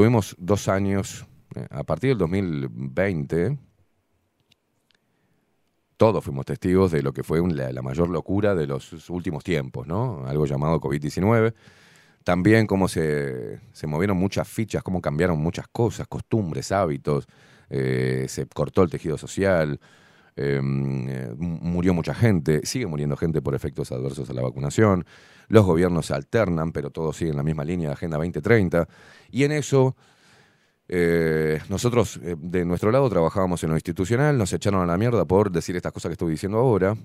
tuvimos dos años, eh, a partir del 2020, todos fuimos testigos de lo que fue la, mayor locura de los últimos tiempos, ¿no? Algo llamado COVID-19. También cómo se, se, movieron muchas fichas, cómo cambiaron muchas cosas, costumbres, hábitos, eh, se cortó el tejido social, eh, murió mucha gente, sigue muriendo gente por efectos adversos a la vacunación, los gobiernos se alternan, pero todos siguen la misma línea de Agenda 2030, y en eso eh, nosotros, eh, de nuestro lado, trabajábamos en lo institucional, nos echaron a la mierda por decir estas cosas que estoy diciendo ahora,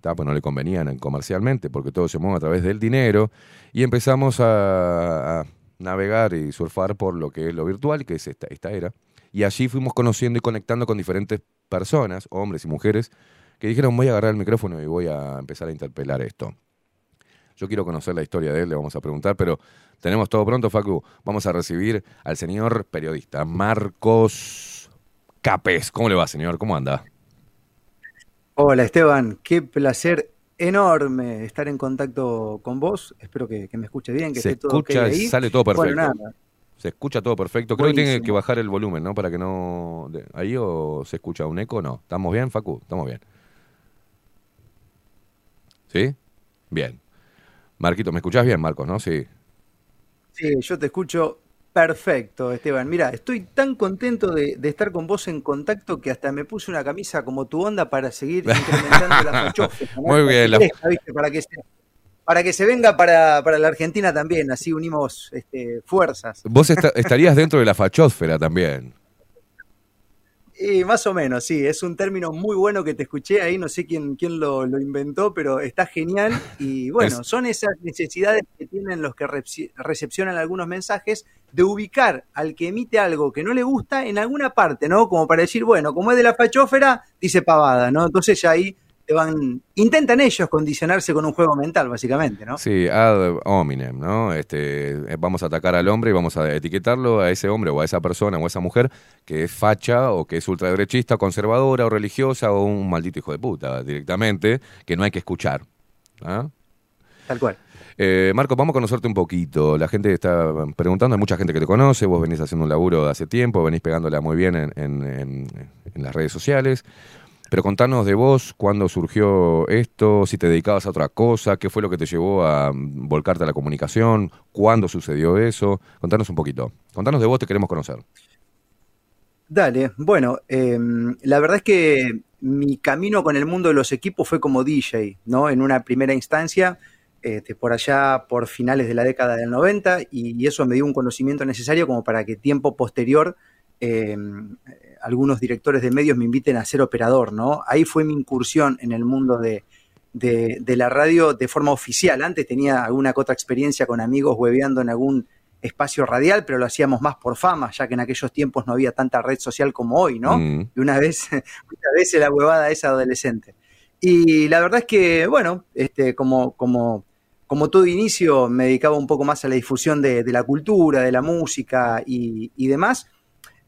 pues no le convenían comercialmente, porque todo se mueve a través del dinero, y empezamos a, navegar y surfar por lo que es lo virtual, que es esta, esta era. Y allí fuimos conociendo y conectando con diferentes personas, hombres y mujeres, que dijeron, voy a agarrar el micrófono y voy a empezar a interpelar esto. Yo quiero conocer la historia de él, le vamos a preguntar, pero tenemos todo pronto, Facu. Vamos a recibir al señor periodista Marcos Capes. ¿Cómo le va, señor? ¿Cómo anda? Hola, Esteban. Qué placer enorme estar en contacto con vos. Espero que, me escuche bien, que se esté todo escucha, sale todo perfecto. Se escucha todo perfecto. Creo que tiene que bajar el volumen, ¿no? Para que no... ¿Ahí o se escucha un eco? No. ¿Estamos bien, Facu? Estamos bien. ¿Sí? Bien. Marquito, ¿me escuchás bien, Marcos, no? Sí. Sí, yo te escucho perfecto, Esteban. Mira, estoy tan contento de, estar con vos en contacto que hasta me puse una camisa como tu onda para seguir incrementando la fachofa. Muy bien. Para, que se, para que se venga para, la Argentina también, así unimos este, fuerzas. Vos estarías dentro de la fachósfera también. Y más o menos, sí, es un término muy bueno que te escuché ahí, no sé quién, quién lo, inventó, pero está genial. Y bueno, son esas necesidades que tienen los que recepcionan algunos mensajes de ubicar al que emite algo que no le gusta en alguna parte, ¿no? Como para decir, bueno, como es de la fachófera, dice pavada, ¿no? Entonces ya ahí van, intentan ellos condicionarse con un juego mental, básicamente, ¿no? Sí, ad hominem, ¿no? Este, eh, vamos a atacar al hombre y vamos a etiquetarlo a ese hombre o a esa persona o a esa mujer que es facha o que es ultraderechista, conservadora o religiosa o un maldito hijo de puta directamente, que no hay que escuchar. ¿ah? Tal cual. Eh, Marco, vamos a conocerte un poquito. La gente está preguntando, hay mucha gente que te conoce, vos venís haciendo un laburo de hace tiempo, venís pegándola muy bien en, en las redes sociales. Pero contanos de vos, cuándo surgió esto, si te dedicabas a otra cosa, qué fue lo que te llevó a mm, volcarte a la comunicación, cuándo sucedió eso. Contanos un poquito. Contanos de vos, te queremos conocer. Dale, bueno, em, la verdad es que mi camino con el mundo de los equipos fue como DJ, ¿no? En una primera instancia, este, por allá por finales de la década del 90, y, eso me dio un conocimiento necesario como para que tiempo posterior em, algunos directores de medios me inviten a ser operador, ¿no? Ahí fue mi incursión en el mundo de, la radio de forma oficial. Antes tenía alguna otra experiencia con amigos hueveando en algún espacio radial, pero lo hacíamos más por fama, ya que en aquellos tiempos no había tanta red social como hoy, ¿no? Mm. Y una vez, una vez la huevada esa adolescente. Y la verdad es que, bueno, este, como, como, como todo inicio, me dedicaba un poco más a la difusión de, la cultura, de la música y, y demás,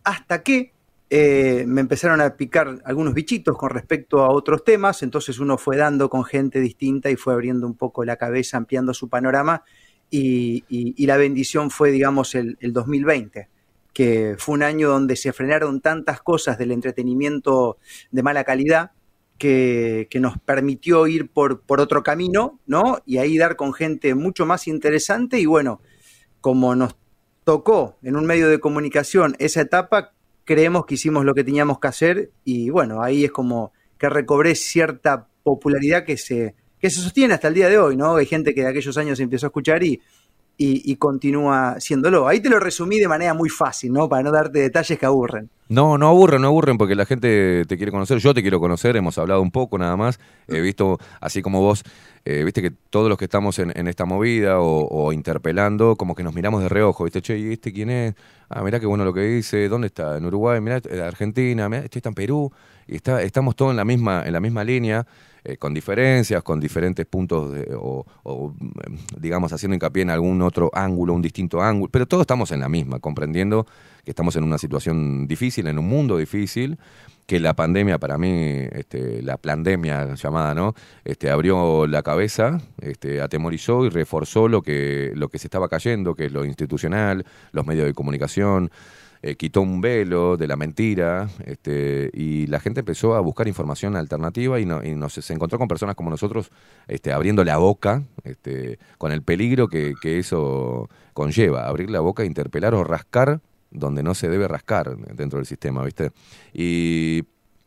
hasta que eh, me empezaron a picar algunos bichitos con respecto a otros temas, entonces uno fue dando con gente distinta y fue abriendo un poco la cabeza, ampliando su panorama y, la bendición fue, digamos, el, 2020, que fue un año donde se frenaron tantas cosas del entretenimiento de mala calidad que, nos permitió ir por, por otro camino, ¿no? Y ahí dar con gente mucho más interesante y bueno, como nos tocó en un medio de comunicación esa etapa, creemos que hicimos lo que teníamos que hacer y bueno, ahí es como que recobré cierta popularidad que se, que se sostiene hasta el día de hoy, ¿no? Hay gente que de aquellos años empezó a escuchar y, y, continúa siéndolo. Ahí te lo resumí de manera muy fácil, ¿no? Para no darte detalles que aburren. No, no aburren, no aburren porque la gente te quiere conocer, yo te quiero conocer, hemos hablado un poco nada más, he visto, así como vos, eh, viste que todos los que estamos en, esta movida o, interpelando, como que nos miramos de reojo, viste, che, ¿y este quién es? Ah, mirá qué bueno lo que dice, ¿dónde está? En Uruguay, mirá, en Argentina, mirá, este está en Perú, y está, estamos todos en la misma, en la misma línea. Eh, con diferencias, con diferentes puntos o, mm, digamos haciendo hincapié en algún otro ángulo, un distinto ángulo, pero todos estamos en la misma, comprendiendo que estamos en una situación difícil, en un mundo difícil, que la pandemia para mí, este, la pandemia llamada, ¿no? Este, abrió la cabeza, este, atemorizó y reforzó lo que, lo que se estaba cayendo, que es lo institucional, los medios de comunicación, eh, quitó un velo de la mentira, este, y la gente empezó a buscar información alternativa y, no, y nos, se encontró con personas como nosotros este, abriendo la boca, este, con el peligro que, que eso conlleva, abrir la boca, interpelar o rascar donde no se debe rascar dentro del sistema, ¿viste? Y,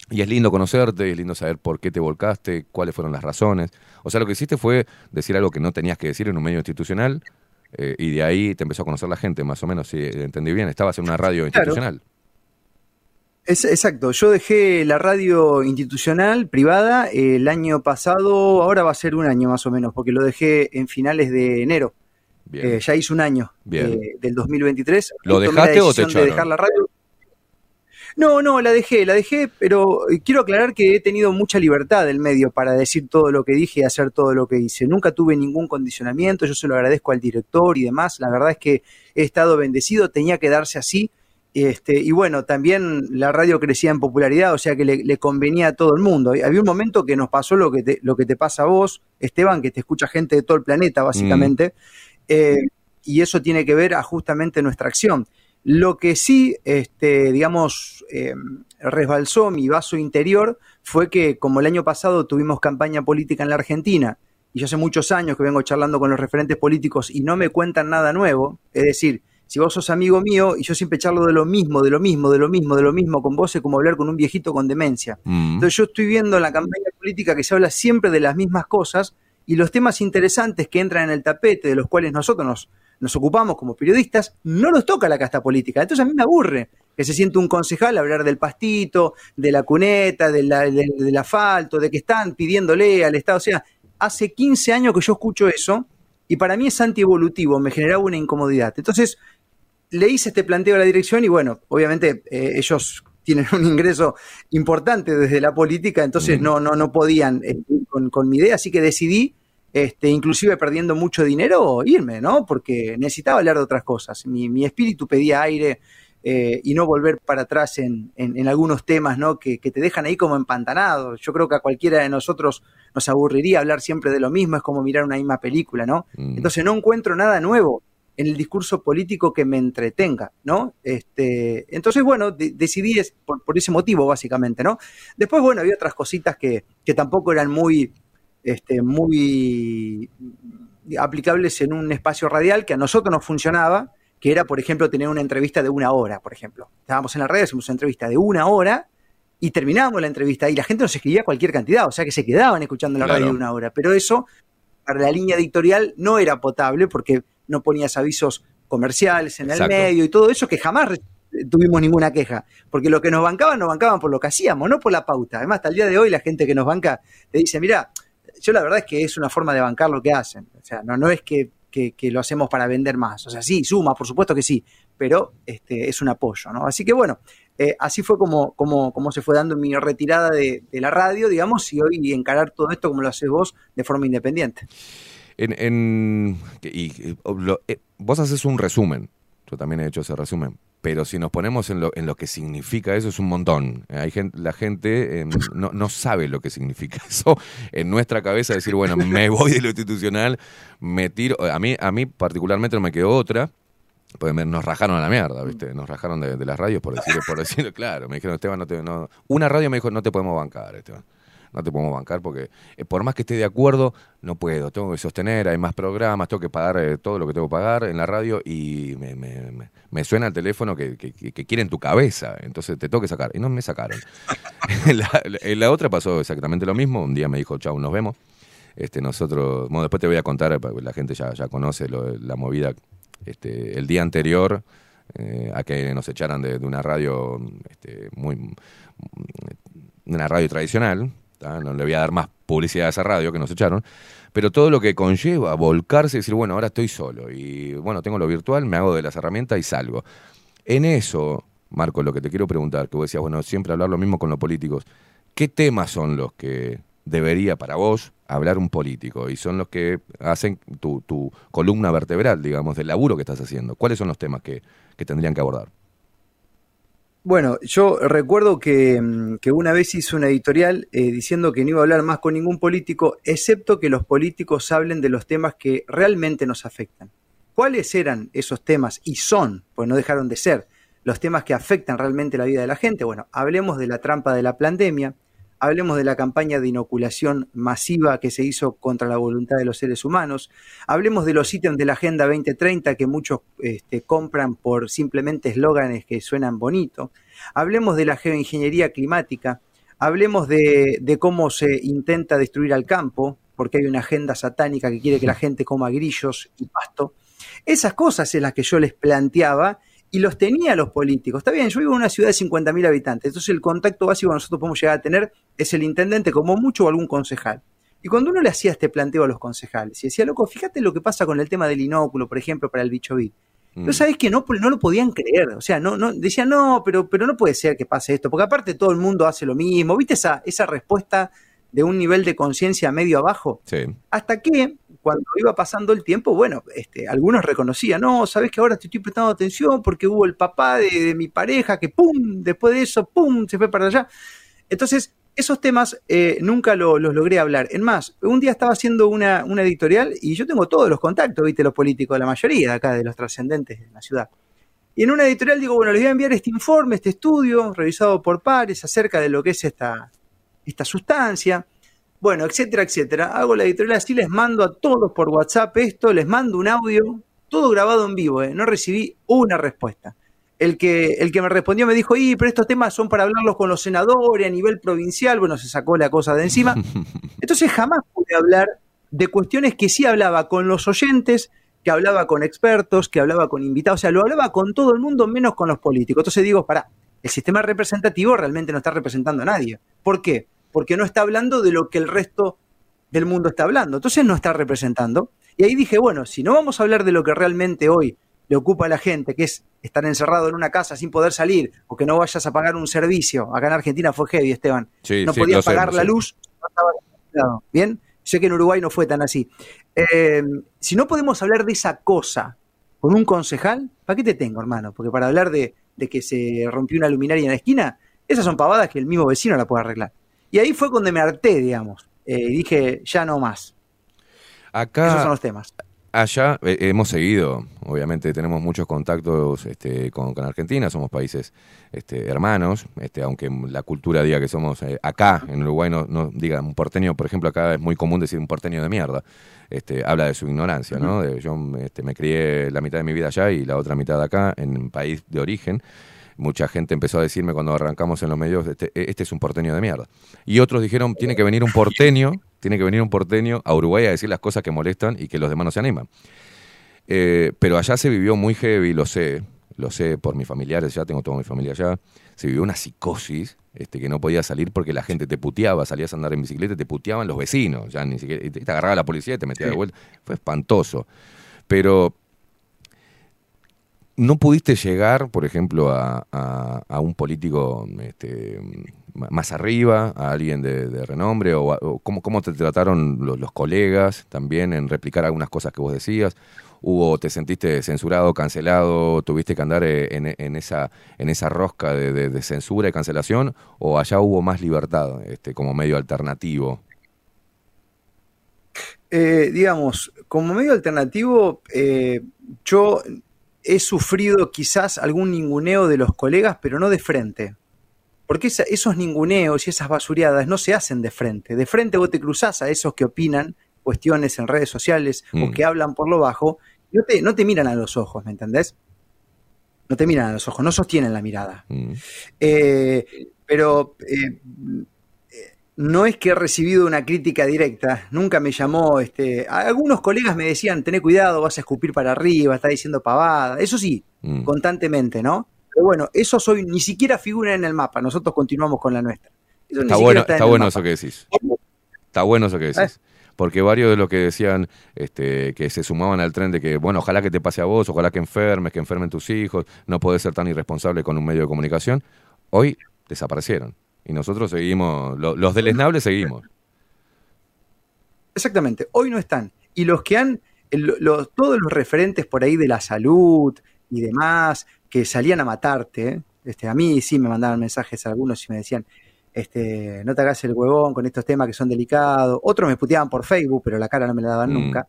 y, es lindo conocerte, es lindo saber por qué te volcaste, cuáles fueron las razones. O sea, lo que hiciste fue decir algo que no tenías que decir en un medio institucional eh, y de ahí te empezó a conocer la gente, más o menos, si entendí bien. Estabas en una radio institucional. Es, exacto, yo dejé la radio institucional privada el año pasado, ahora va a ser un año más o menos, porque lo dejé en finales de enero. Eh, ya hice un año eh, del 2023. ¿Lo dejaste o te echaron? De dejar la radio. No, no, la dejé, la dejé, pero eh, quiero aclarar que he tenido mucha libertad del medio para decir todo lo que dije y hacer todo lo que hice. Nunca tuve ningún condicionamiento, yo se lo agradezco al director y demás. La verdad es que he estado bendecido, tenía que darse así. Este, y bueno, también la radio crecía en popularidad, o sea que le, convenía a todo el mundo. Había un momento que nos pasó lo que te, lo que te pasa a vos, Esteban, que te escucha gente de todo el planeta, básicamente. Mm. Eh, y eso tiene que ver a justamente nuestra acción. Lo que sí, este, digamos, eh, resbalzó mi vaso interior fue que como el año pasado tuvimos campaña política en la Argentina, y yo hace muchos años que vengo charlando con los referentes políticos y no me cuentan nada nuevo, es decir, si vos sos amigo mío y yo siempre charlo de lo mismo, de lo mismo, de lo mismo, de lo mismo con vos, es como hablar con un viejito con demencia. Mm. Entonces yo estoy viendo en la campaña política que se habla siempre de las mismas cosas, y los temas interesantes que entran en el tapete, de los cuales nosotros nos, ocupamos como periodistas, no los toca la casta política. Entonces a mí me aburre que se siente un concejal hablar del pastito, de la cuneta, del, asfalto, de que están pidiéndole al Estado. O sea, hace 15 años que yo escucho eso y para mí es antievolutivo, me generaba una incomodidad. Entonces le hice este planteo a la dirección y bueno, obviamente eh, ellos tienen un ingreso importante desde la política, entonces no, no, no podían eh, con, con mi idea, así que decidí este, inclusive perdiendo mucho dinero, irme, ¿no? Porque necesitaba hablar de otras cosas. Mi, espíritu pedía aire eh, y no volver para atrás en, algunos temas, ¿no? Que, te dejan ahí como empantanado. Yo creo que a cualquiera de nosotros nos aburriría hablar siempre de lo mismo, es como mirar una misma película, ¿no? Mm. Entonces no encuentro nada nuevo en el discurso político que me entretenga, ¿no? Este, entonces, bueno, decidí por, por, ese motivo, básicamente, ¿no? Después, bueno, había otras cositas que, que tampoco eran muy este, muy aplicables en un espacio radial que a nosotros nos funcionaba, que era, por ejemplo, tener una entrevista de una hora, por ejemplo. Estábamos en la red, hacíamos una entrevista de una hora y terminábamos la entrevista y la gente nos escribía cualquier cantidad, o sea que se quedaban escuchando la radio de una hora. Pero eso, para la línea editorial, no era potable porque no ponías avisos comerciales en el medio y todo eso que jamás tuvimos ninguna queja, porque lo que nos bancaban, nos bancaban por lo que hacíamos, no por la pauta. Además, hasta el día de hoy la gente que nos banca te dice, mira, yo la verdad es que es una forma de bancar lo que hacen. O sea, no, no es que, lo hacemos para vender más. O sea, sí, suma, por supuesto que sí, pero este, es un apoyo, ¿no? Así que bueno, eh, así fue como, como, como se fue dando mi retirada de, la radio, digamos, y hoy encarar todo esto como lo haces vos de forma independiente. En, y, eh, vos haces un resumen, yo también he hecho ese resumen, pero si nos ponemos en lo, en lo que significa eso es un montón. Hay gente, la gente em, no, no, sabe lo que significa eso. En nuestra cabeza decir, bueno, me voy de lo institucional, me tiro. A mí, a mí particularmente no me quedó otra. Pues nos rajaron a la mierda, ¿viste? Nos rajaron de, las radios por decirlo, por decirlo claro. Me dijeron, Esteban, no te, no. Una radio me dijo, no te podemos bancar, Esteban no te podemos bancar porque eh, por más que esté de acuerdo, no puedo, tengo que sostener, hay más programas, tengo que pagar eh, todo lo que tengo que pagar en la radio y me, me, me, suena el teléfono que, que, que, quieren tu cabeza, entonces te tengo que sacar. Y no me sacaron. en, la, otra pasó exactamente lo mismo, un día me dijo, chau, nos vemos. Este, nosotros, bueno, después te voy a contar, la gente ya, ya conoce la movida, este, el día anterior eh, a que nos echaran de, de una radio este, muy una radio tradicional, no le voy a dar más publicidad a esa radio que nos echaron, pero todo lo que conlleva volcarse y decir, bueno, ahora estoy solo y bueno, tengo lo virtual, me hago de las herramientas y salgo. En eso, Marco, lo que te quiero preguntar, que vos decías, bueno, siempre hablar lo mismo con los políticos, ¿qué temas son los que debería para vos hablar un político y son los que hacen tu, tu columna vertebral, digamos, del laburo que estás haciendo? ¿Cuáles son los temas que, que tendrían que abordar? Bueno, yo recuerdo que, mm, una vez hice una editorial eh, diciendo que no iba a hablar más con ningún político, excepto que los políticos hablen de los temas que realmente nos afectan. ¿Cuáles eran esos temas? Y son, pues no dejaron de ser, los temas que afectan realmente la vida de la gente. Bueno, hablemos de la trampa de la pandemia, hablemos de la campaña de inoculación masiva que se hizo contra la voluntad de los seres humanos, hablemos de los ítems de la Agenda 2030 que muchos este, compran por simplemente eslóganes que suenan bonito, hablemos de la geoingeniería climática, hablemos de, de cómo se intenta destruir al campo, porque hay una agenda satánica que quiere que la gente coma grillos y pasto. Esas cosas es las que yo les planteaba y los tenía los políticos. Está bien, yo vivo en una ciudad de 50.000 habitantes, entonces el contacto básico que nosotros podemos llegar a tener es el intendente, como mucho, o algún concejal. Y cuando uno le hacía este planteo a los concejales y decía, loco, fíjate lo que pasa con el tema del inóculo, por ejemplo, para el bicho bit. Mm. sabes que no, no lo podían creer. O sea, no, no, decían, no, pero, pero no puede ser que pase esto, porque aparte todo el mundo hace lo mismo. ¿Viste esa, esa respuesta de un nivel de conciencia medio abajo? Sí. Hasta que cuando iba pasando el tiempo, bueno, este, algunos reconocían, no, sabes que ahora te estoy prestando atención porque hubo el papá de, mi pareja que, pum, después de eso, pum, se fue para allá. Entonces, esos temas eh, nunca los logré hablar. En más, un día estaba haciendo una, una, editorial y yo tengo todos los contactos, viste, los políticos, la mayoría de acá, de los trascendentes de la ciudad. Y en una editorial digo, bueno, les voy a enviar este informe, este estudio, revisado por pares, acerca de lo que es esta, esta sustancia bueno, etcétera, etcétera. Hago la editorial así, les mando a todos por WhatsApp esto, les mando un audio, todo grabado en vivo, ¿eh? no recibí una respuesta. El que, el que me respondió me dijo, y pero estos temas son para hablarlos con los senadores a nivel provincial, bueno, se sacó la cosa de encima. Entonces jamás pude hablar de cuestiones que sí hablaba con los oyentes, que hablaba con expertos, que hablaba con invitados, o sea, lo hablaba con todo el mundo menos con los políticos. Entonces digo, para, el sistema representativo realmente no está representando a nadie. ¿Por qué? Porque no está hablando de lo que el resto del mundo está hablando. Entonces no está representando. Y ahí dije, bueno, si no vamos a hablar de lo que realmente hoy le ocupa a la gente, que es estar encerrado en una casa sin poder salir, o que no vayas a pagar un servicio. Acá en Argentina fue heavy, Esteban. no podías pagar la luz, no estaba Bien, sé que en Uruguay no fue tan así. Eh, si no podemos hablar de esa cosa con un concejal, ¿para qué te tengo, hermano? Porque para hablar de, de que se rompió una luminaria en la esquina, esas son pavadas que el mismo vecino la puede arreglar. Y ahí fue cuando me harté, digamos. Eh, dije, ya no más. Acá, Esos son los temas. Allá eh, hemos seguido, obviamente tenemos muchos contactos este, con, Argentina, somos países este, hermanos, este, aunque la cultura diga que somos eh, acá, en Uruguay, no, no, diga un porteño, por ejemplo, acá es muy común decir un porteño de mierda. Este, habla de su ignorancia, ¿no? yo este, me crié la mitad de mi vida allá y la otra mitad acá, en un país de origen mucha gente empezó a decirme cuando arrancamos en los medios, este, este, es un porteño de mierda. Y otros dijeron, tiene que venir un porteño, tiene que venir un porteño a Uruguay a decir las cosas que molestan y que los demás no se animan. Eh, pero allá se vivió muy heavy, lo sé, lo sé por mis familiares, ya tengo toda mi familia allá, se vivió una psicosis este, que no podía salir porque la gente te puteaba, salías a andar en bicicleta, te puteaban los vecinos, ya ni siquiera, te, agarraba la policía y te metía de vuelta, fue espantoso. Pero ¿No pudiste llegar, por ejemplo, a, un político este, más arriba, a alguien de, renombre? ¿O, cómo, te trataron los, colegas también en replicar algunas cosas que vos decías? ¿Hubo, te sentiste censurado, cancelado, tuviste que andar eh, en, esa, en esa rosca de, censura y cancelación? ¿O allá hubo más libertad este, como medio alternativo? Eh, digamos, como medio alternativo, eh, yo he sufrido quizás algún ninguneo de los colegas, pero no de frente. Porque esos ninguneos y esas basureadas no se hacen de frente. De frente vos te cruzás a esos que opinan cuestiones en redes sociales o mm. que hablan por lo bajo, y no te, no te miran a los ojos, ¿me entendés? No te miran a los ojos, no sostienen la mirada. Mm. Eh, pero eh, no es que he recibido una crítica directa, nunca me llamó, este, algunos colegas me decían, tené cuidado, vas a escupir para arriba, está diciendo pavada, eso sí, mm. constantemente, ¿no? Pero bueno, eso hoy ni siquiera figura en el mapa, nosotros continuamos con la nuestra. está bueno, está, bueno eso que decís. Está bueno eso que decís. ¿Eh? Porque varios de los que decían este, que se sumaban al tren de que, bueno, ojalá que te pase a vos, ojalá que enfermes, que enfermen tus hijos, no podés ser tan irresponsable con un medio de comunicación, hoy desaparecieron. Y nosotros seguimos, los del esnable seguimos. Exactamente, hoy no están. Y los que han, los, todos los referentes por ahí de la salud y demás, que salían a matarte, Este, a mí sí me mandaban mensajes algunos y me decían, este, no te hagas el huevón con estos temas que son delicados. Otros me puteaban por Facebook, pero la cara no me la daban mm. nunca.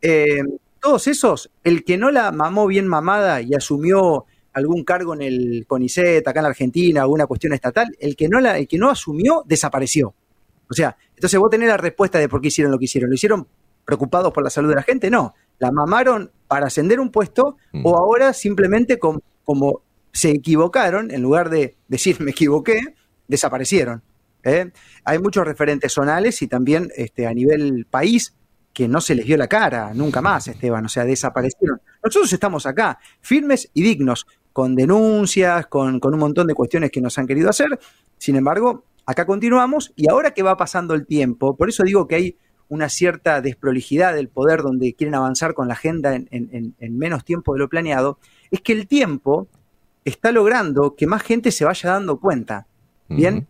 Eh, todos esos, el que no la mamó bien mamada y asumió algún cargo en el CONICET, acá en la Argentina, alguna cuestión estatal, el que no, la, el que no asumió desapareció. O sea, entonces vos tenés la respuesta de por qué hicieron lo que hicieron. ¿Lo hicieron preocupados por la salud de la gente? No. La mamaron para ascender un puesto mm. o ahora simplemente como se equivocaron, en lugar de decir me equivoqué, desaparecieron. ¿eh? Hay muchos referentes zonales y también este, a nivel país que no se les dio la cara nunca más, Esteban, o sea, desaparecieron. Nosotros estamos acá, firmes y dignos, con denuncias, con, con un montón de cuestiones que nos han querido hacer. Sin embargo, acá continuamos y ahora que va pasando el tiempo, por eso digo que hay una cierta desprolijidad del poder donde quieren avanzar con la agenda en, menos tiempo de lo planeado, es que el tiempo está logrando que más gente se vaya dando cuenta. ¿Bien?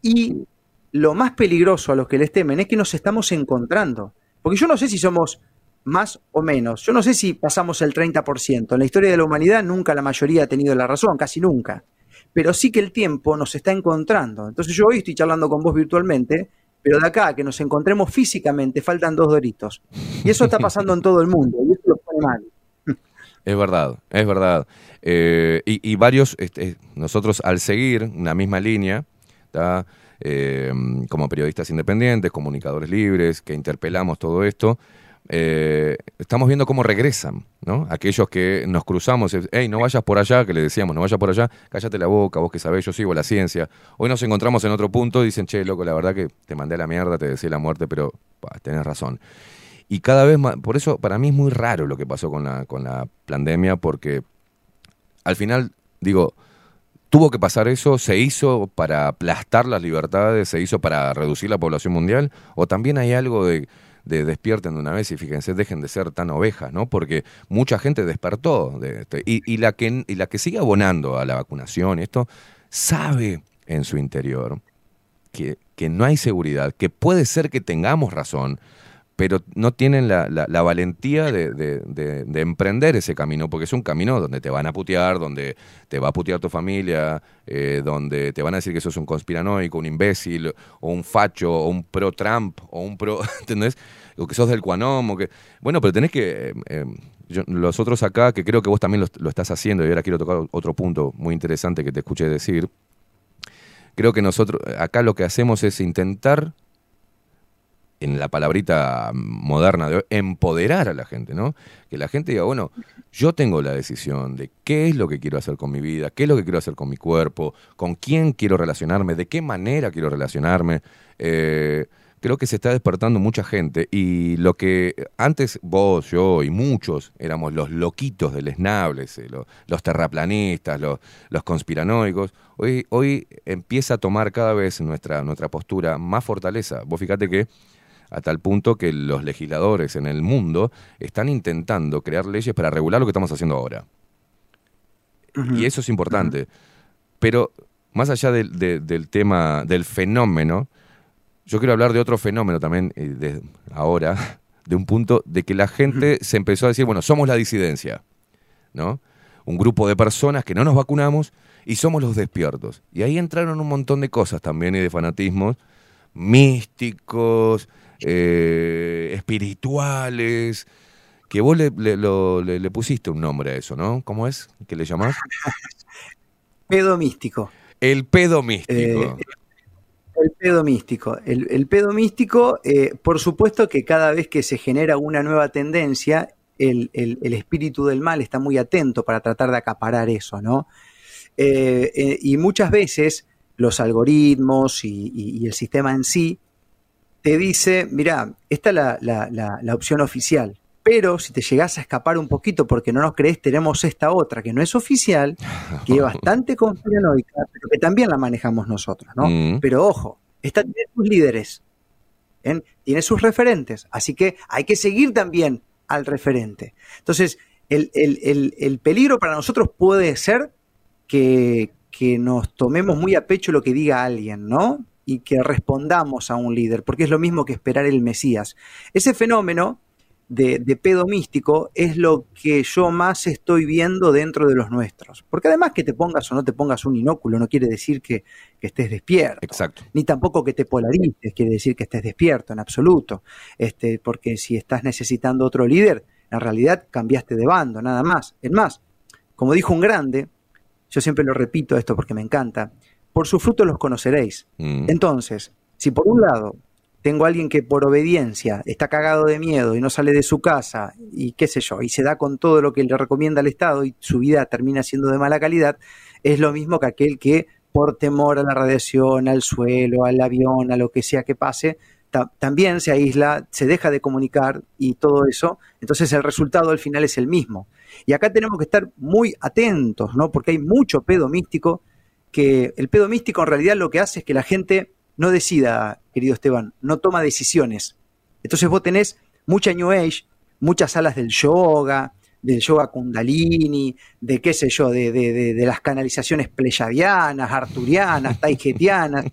Y lo más peligroso a los que les temen es que nos estamos encontrando. Porque yo no sé si somos más o menos. Yo no sé si pasamos el 30%. En la historia de la humanidad nunca la mayoría ha tenido la razón, casi nunca. Pero sí que el tiempo nos está encontrando. Entonces yo hoy estoy charlando con vos virtualmente, pero de acá a que nos encontremos físicamente faltan dos doritos. Y eso está pasando en todo el mundo, y eso lo pone mal. Es verdad, es verdad. Eh, y, varios, este, nosotros al seguir una misma línea, eh, como periodistas independientes, comunicadores libres, que interpelamos todo esto, eh, estamos viendo cómo regresan, ¿no? Aquellos que nos cruzamos, hey, no vayas por allá, que le decíamos, no vayas por allá, cállate la boca, vos que sabés, yo sigo la ciencia. Hoy nos encontramos en otro punto, dicen, che, loco, la verdad que te mandé a la mierda, te decía la muerte, pero tenés razón. Y cada vez más, por eso para mí es muy raro lo que pasó con la, con la pandemia, porque al final, digo, tuvo que pasar eso, se hizo para aplastar las libertades, se hizo para reducir la población mundial, o también hay algo de de despierten de una vez y fíjense, dejen de ser tan ovejas, ¿no? Porque mucha gente despertó de este, y, la que, y la que sigue abonando a la vacunación, esto, sabe en su interior que, que no hay seguridad, que puede ser que tengamos razón, pero no tienen la, la, valentía de, de, emprender ese camino, porque es un camino donde te van a putear, donde te va a putear tu familia, eh, donde te van a decir que sos un conspiranoico, un imbécil, o un facho, o un pro-Trump, o un pro, ¿entendés? O que sos del Cuanom, o que... Bueno, pero tenés que... Eh, eh, los otros acá, que creo que vos también lo, lo estás haciendo, y ahora quiero tocar otro punto muy interesante que te escuché decir, creo que nosotros acá lo que hacemos es intentar en la palabrita moderna de hoy, empoderar a la gente, ¿no? Que la gente diga, bueno, yo tengo la decisión de qué es lo que quiero hacer con mi vida, qué es lo que quiero hacer con mi cuerpo, con quién quiero relacionarme, de qué manera quiero relacionarme. Eh, creo que se está despertando mucha gente y lo que antes vos, yo y muchos éramos los loquitos del esnables, eh, los, terraplanistas, los, los conspiranoicos, hoy, hoy empieza a tomar cada vez nuestra, nuestra postura más fortaleza. Vos fíjate que a tal punto que los legisladores en el mundo están intentando crear leyes para regular lo que estamos haciendo ahora. Y eso es importante. Pero más allá del tema, del fenómeno, yo quiero hablar de otro fenómeno también eh, de ahora, de un punto de que la gente se empezó a decir, bueno, somos la disidencia, ¿no? Un grupo de personas que no nos vacunamos y somos los despiertos. Y ahí entraron un montón de cosas también y de fanatismos místicos, eh, espirituales, que vos le, le, pusiste un nombre a eso, ¿no? ¿Cómo es que le llamás? pedo místico. El pedo místico. Eh, el pedo místico. El, pedo místico, eh, por supuesto que cada vez que se genera una nueva tendencia, el, espíritu del mal está muy atento para tratar de acaparar eso, ¿no? y muchas veces los algoritmos y, el sistema en sí te dice, mira, esta es la, opción oficial, pero si te llegas a escapar un poquito porque no nos crees, tenemos esta otra que no es oficial, que es bastante conspiranoica, pero que también la manejamos nosotros, ¿no? Mm. Pero ojo, esta tiene sus líderes, tiene sus referentes, así que hay que seguir también al referente. Entonces, el, peligro para nosotros puede ser que, que nos tomemos muy a pecho lo que diga alguien, ¿no? y que respondamos a un líder, porque es lo mismo que esperar el Mesías. Ese fenómeno de, pedo místico es lo que yo más estoy viendo dentro de los nuestros. Porque además que te pongas o no te pongas un inóculo no quiere decir que, estés despierto. Exacto. Ni tampoco que te polarices quiere decir que estés despierto en absoluto. Este, porque si estás necesitando otro líder, en realidad cambiaste de bando, nada más. Es más, como dijo un grande, yo siempre lo repito esto porque me encanta, por sus frutos los conoceréis. Mm. Entonces, si por un lado tengo a alguien que por obediencia está cagado de miedo y no sale de su casa y qué sé yo, y se da con todo lo que le recomienda el Estado y su vida termina siendo de mala calidad, es lo mismo que aquel que por temor a la radiación, al suelo, al avión, a lo que sea que pase, también se aísla, se deja de comunicar y todo eso, entonces el resultado al final es el mismo. Y acá tenemos que estar muy atentos, ¿no? Porque hay mucho pedo místico, que el pedo místico en realidad lo que hace es que la gente no decida, querido Esteban, no toma decisiones. Entonces vos tenés mucha New Age, muchas salas del yoga, del yoga kundalini, de qué sé yo, de, de, de, las canalizaciones pleyadianas, arturianas, taijetianas,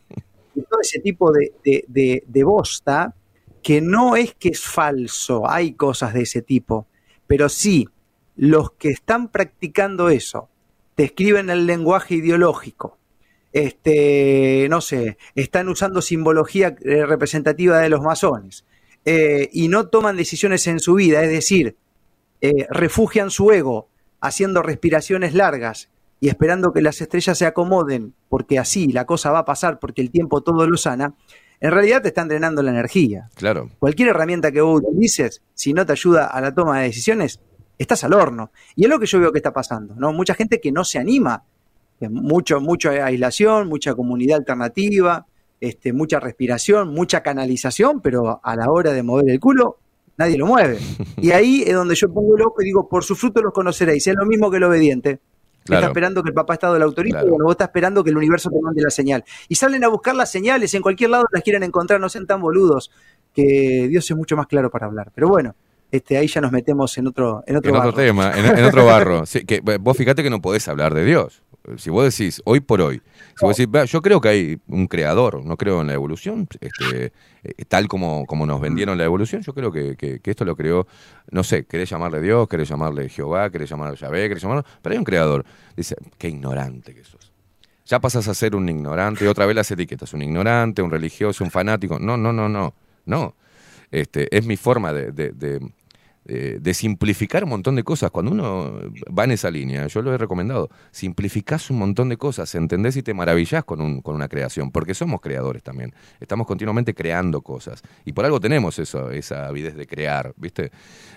y todo ese tipo de, de bosta, que no es que es falso, hay cosas de ese tipo, pero sí, los que están practicando eso, te escriben el lenguaje ideológico, este, no sé, están usando simbología eh, representativa de los masones eh, y no toman decisiones en su vida, es decir, eh, refugian su ego haciendo respiraciones largas y esperando que las estrellas se acomoden, porque así la cosa va a pasar, porque el tiempo todo lo sana, en realidad te están drenando la energía. Claro. Cualquier herramienta que vos utilices, si no te ayuda a la toma de decisiones, estás al horno. Y es lo que yo veo que está pasando, ¿no? Mucha gente que no se anima mucho, mucha aislación, mucha comunidad alternativa, este, mucha respiración, mucha canalización, pero a la hora de mover el culo, nadie lo mueve. Y ahí es donde yo pongo el ojo y digo, por su fruto los conoceréis. Es lo mismo que el obediente. Está esperando que el papá Estado la autorice, claro. bueno, vos estás esperando que el universo te mande la señal. Y salen a buscar las señales, en cualquier lado las quieren encontrar, no sean tan boludos, que Dios es mucho más claro para hablar. Pero bueno, este, ahí ya nos metemos en otro, en otro, en otro tema, en, otro barro. que, vos fíjate que no podés hablar de Dios si vos decís, hoy por hoy, si vos decís, yo creo que hay un creador, no creo en la evolución, este, eh, tal como, como nos vendieron la evolución, yo creo que, esto lo creó, no sé, querés llamarle Dios, querés llamarle Jehová, querés llamarle Yahvé, querés llamarlo, pero hay un creador. Dice, qué ignorante que sos. Ya pasas a ser un ignorante, otra vez las etiquetas, un ignorante, un religioso, un fanático. No, no, no, no, no. Este, es mi forma de eh, de simplificar un montón de cosas. Cuando uno va en esa línea, yo lo he recomendado, simplificás un montón de cosas, entendés y te maravillás con, un, con una creación, porque somos creadores también. Estamos continuamente creando cosas. Y por algo tenemos eso, esa avidez de crear, ¿viste?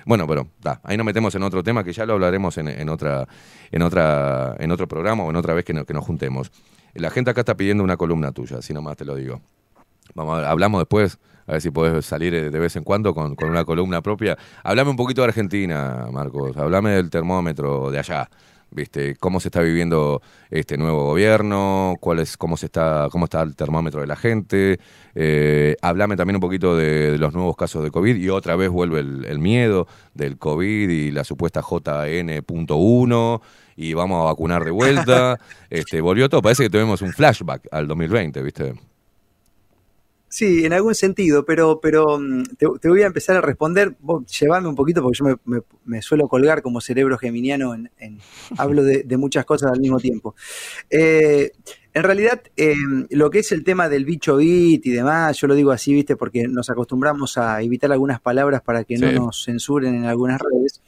Bueno, pero ahí nos metemos en otro tema que ya lo hablaremos en, otra, en, otra, en otro programa o en otra vez que, que nos juntemos. La gente acá está pidiendo una columna tuya, así nomás te lo digo. Vamos, hablamos después a ver si podés salir de vez en cuando con, una columna propia. Hablame un poquito de Argentina, Marcos. Hablame del termómetro de allá. ¿Viste? ¿Cómo se está viviendo este nuevo gobierno? ¿Cuál es, cómo, se está, ¿Cómo está el termómetro de la gente? Eh, hablame también un poquito de, los nuevos casos de COVID y otra vez vuelve el, miedo del COVID y la supuesta JN.1 y vamos a vacunar de vuelta. este Volvió todo, parece que tuvimos un flashback al 2020, ¿viste? Sí, en algún sentido, pero, pero mm, te, voy a empezar a responder. Vos llevame un poquito porque yo me, suelo colgar como cerebro geminiano, en, hablo de, muchas cosas al mismo tiempo. Eh, en realidad, em, lo que es el tema del bicho bit y demás, yo lo digo así, viste, porque nos acostumbramos a evitar algunas palabras para que no nos censuren en algunas redes.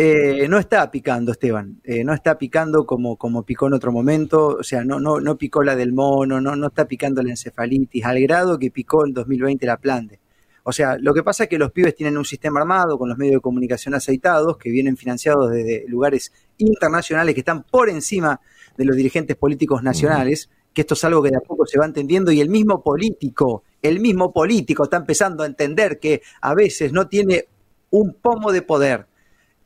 Eh, no está picando, Esteban. Eh, no está picando como, como picó en otro momento. O sea, no, no, no picó la del mono, no, no está picando la encefalitis, al grado que picó en 2020 la plante. O sea, lo que pasa es que los pibes tienen un sistema armado con los medios de comunicación aceitados que vienen financiados desde lugares internacionales que están por encima de los dirigentes políticos nacionales, que esto es algo que de a poco se va entendiendo y el mismo político, el mismo político está empezando a entender que a veces no tiene un pomo de poder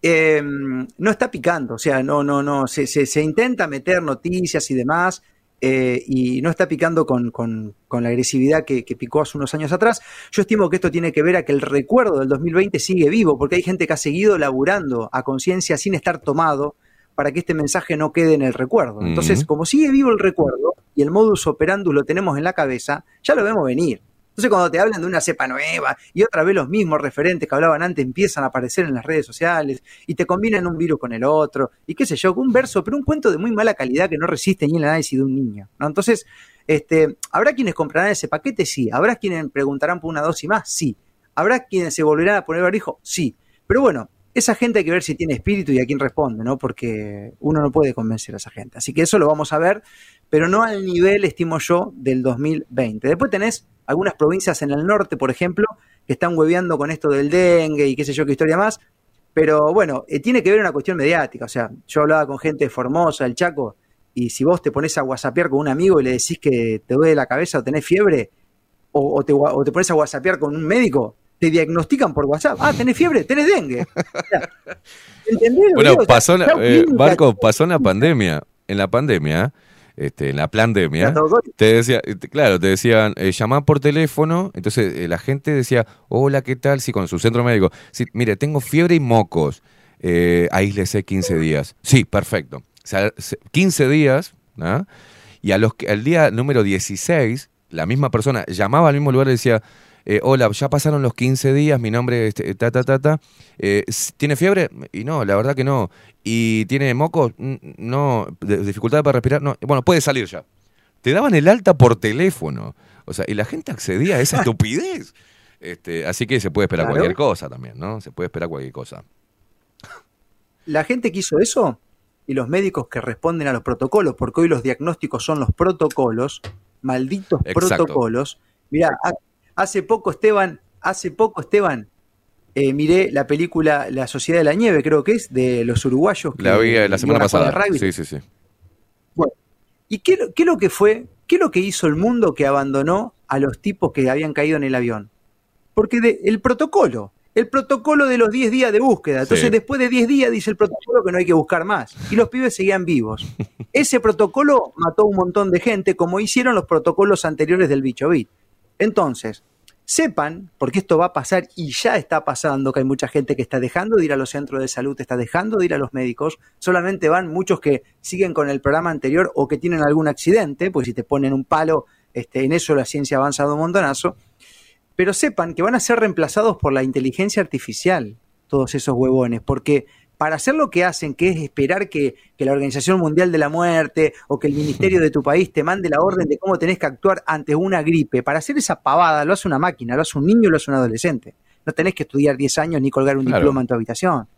Em, no está picando, o sea, no, no, no, se, se, intenta meter noticias y demás, eh, y no está picando con, con, la agresividad que, picó hace unos años atrás. Yo estimo que esto tiene que ver a que el recuerdo del 2020 sigue vivo, porque hay gente que ha seguido laburando a conciencia sin estar tomado para que este mensaje no quede en el recuerdo. Entonces, como sigue vivo el recuerdo y el modus operandus lo tenemos en la cabeza, ya lo vemos venir. Entonces cuando te hablan de una cepa nueva y otra vez los mismos referentes que hablaban antes empiezan a aparecer en las redes sociales y te combinan un virus con el otro y qué sé yo, un verso, pero un cuento de muy mala calidad que no resiste ni el análisis de un niño. ¿no? Entonces, este, ¿habrá quienes comprarán ese paquete? Sí. ¿Habrá quienes preguntarán por una dosis más? Sí. ¿Habrá quienes se volverán a poner barbijo? Sí. Pero bueno, esa gente hay que ver si tiene espíritu y a quién responde, ¿no? Porque uno no puede convencer a esa gente. Así que eso lo vamos a ver, pero no al nivel, estimo yo, del 2020. Después tenés algunas provincias en el norte, por ejemplo, que están hueveando con esto del dengue y qué sé yo qué historia más. Pero bueno, eh, tiene que ver una cuestión mediática. O sea, yo hablaba con gente de Formosa, el Chaco, y si vos te pones a whatsappear con un amigo y le decís que te duele la cabeza o tenés fiebre, o, te, o te pones a whatsappear con un médico, te diagnostican por WhatsApp. Ah, tenés fiebre, tenés dengue. ¿Entendés? Bueno, pasó, eh, Marco, pasó en la pandemia. En la pandemia, este, en la pandemia, te decía, claro, te decían, eh, llamá por teléfono, entonces eh, la gente decía, hola, ¿qué tal? Sí, con su centro médico. Sí, mire, tengo fiebre y mocos. Eh, aíslese 15 días. Sí, perfecto. O sea, 15 días, ¿no? y a los, al día número 16, la misma persona llamaba al mismo lugar y decía, eh, hola, ya pasaron los 15 días, mi nombre es ta, ta, ta, ta. Eh, ¿Tiene fiebre? Y no, la verdad que no. ¿Y tiene mocos? No, dificultad para respirar. No. Bueno, puede salir ya. Te daban el alta por teléfono. O sea, y la gente accedía a esa estupidez. Este, así que se puede esperar cualquier cosa también, ¿no? Se puede esperar cualquier cosa. La gente que hizo eso y los médicos que responden a los protocolos, porque hoy los diagnósticos son los protocolos, malditos protocolos. Mira, Hace poco, Esteban, hace poco, Esteban, eh, miré la película La Sociedad de la Nieve, creo que es, de los uruguayos. la vi la semana pasada. Sí, sí, sí. Bueno, ¿y qué, qué lo que fue? ¿Qué es lo que hizo el mundo que abandonó a los tipos que habían caído en el avión? Porque de, el protocolo, el protocolo de los 10 días de búsqueda. Entonces, después de 10 días dice el protocolo que no hay que buscar más. Y los pibes seguían vivos. Ese protocolo mató a un montón de gente, como hicieron los protocolos anteriores del bicho bit. Entonces, sepan, porque esto va a pasar y ya está pasando, que hay mucha gente que está dejando de ir a los centros de salud, está dejando de ir a los médicos, solamente van muchos que siguen con el programa anterior o que tienen algún accidente, pues si te ponen un palo, este, en eso la ciencia ha avanzado un montonazo, pero sepan que van a ser reemplazados por la inteligencia artificial, todos esos huevones, porque para hacer lo que hacen, que es esperar que, la Organización Mundial de la Muerte o que el Ministerio de tu país te mande la orden de cómo tenés que actuar ante una gripe, para hacer esa pavada lo hace una máquina, lo hace un niño, lo hace un adolescente. No tenés que estudiar 10 años ni colgar un diploma en tu habitación,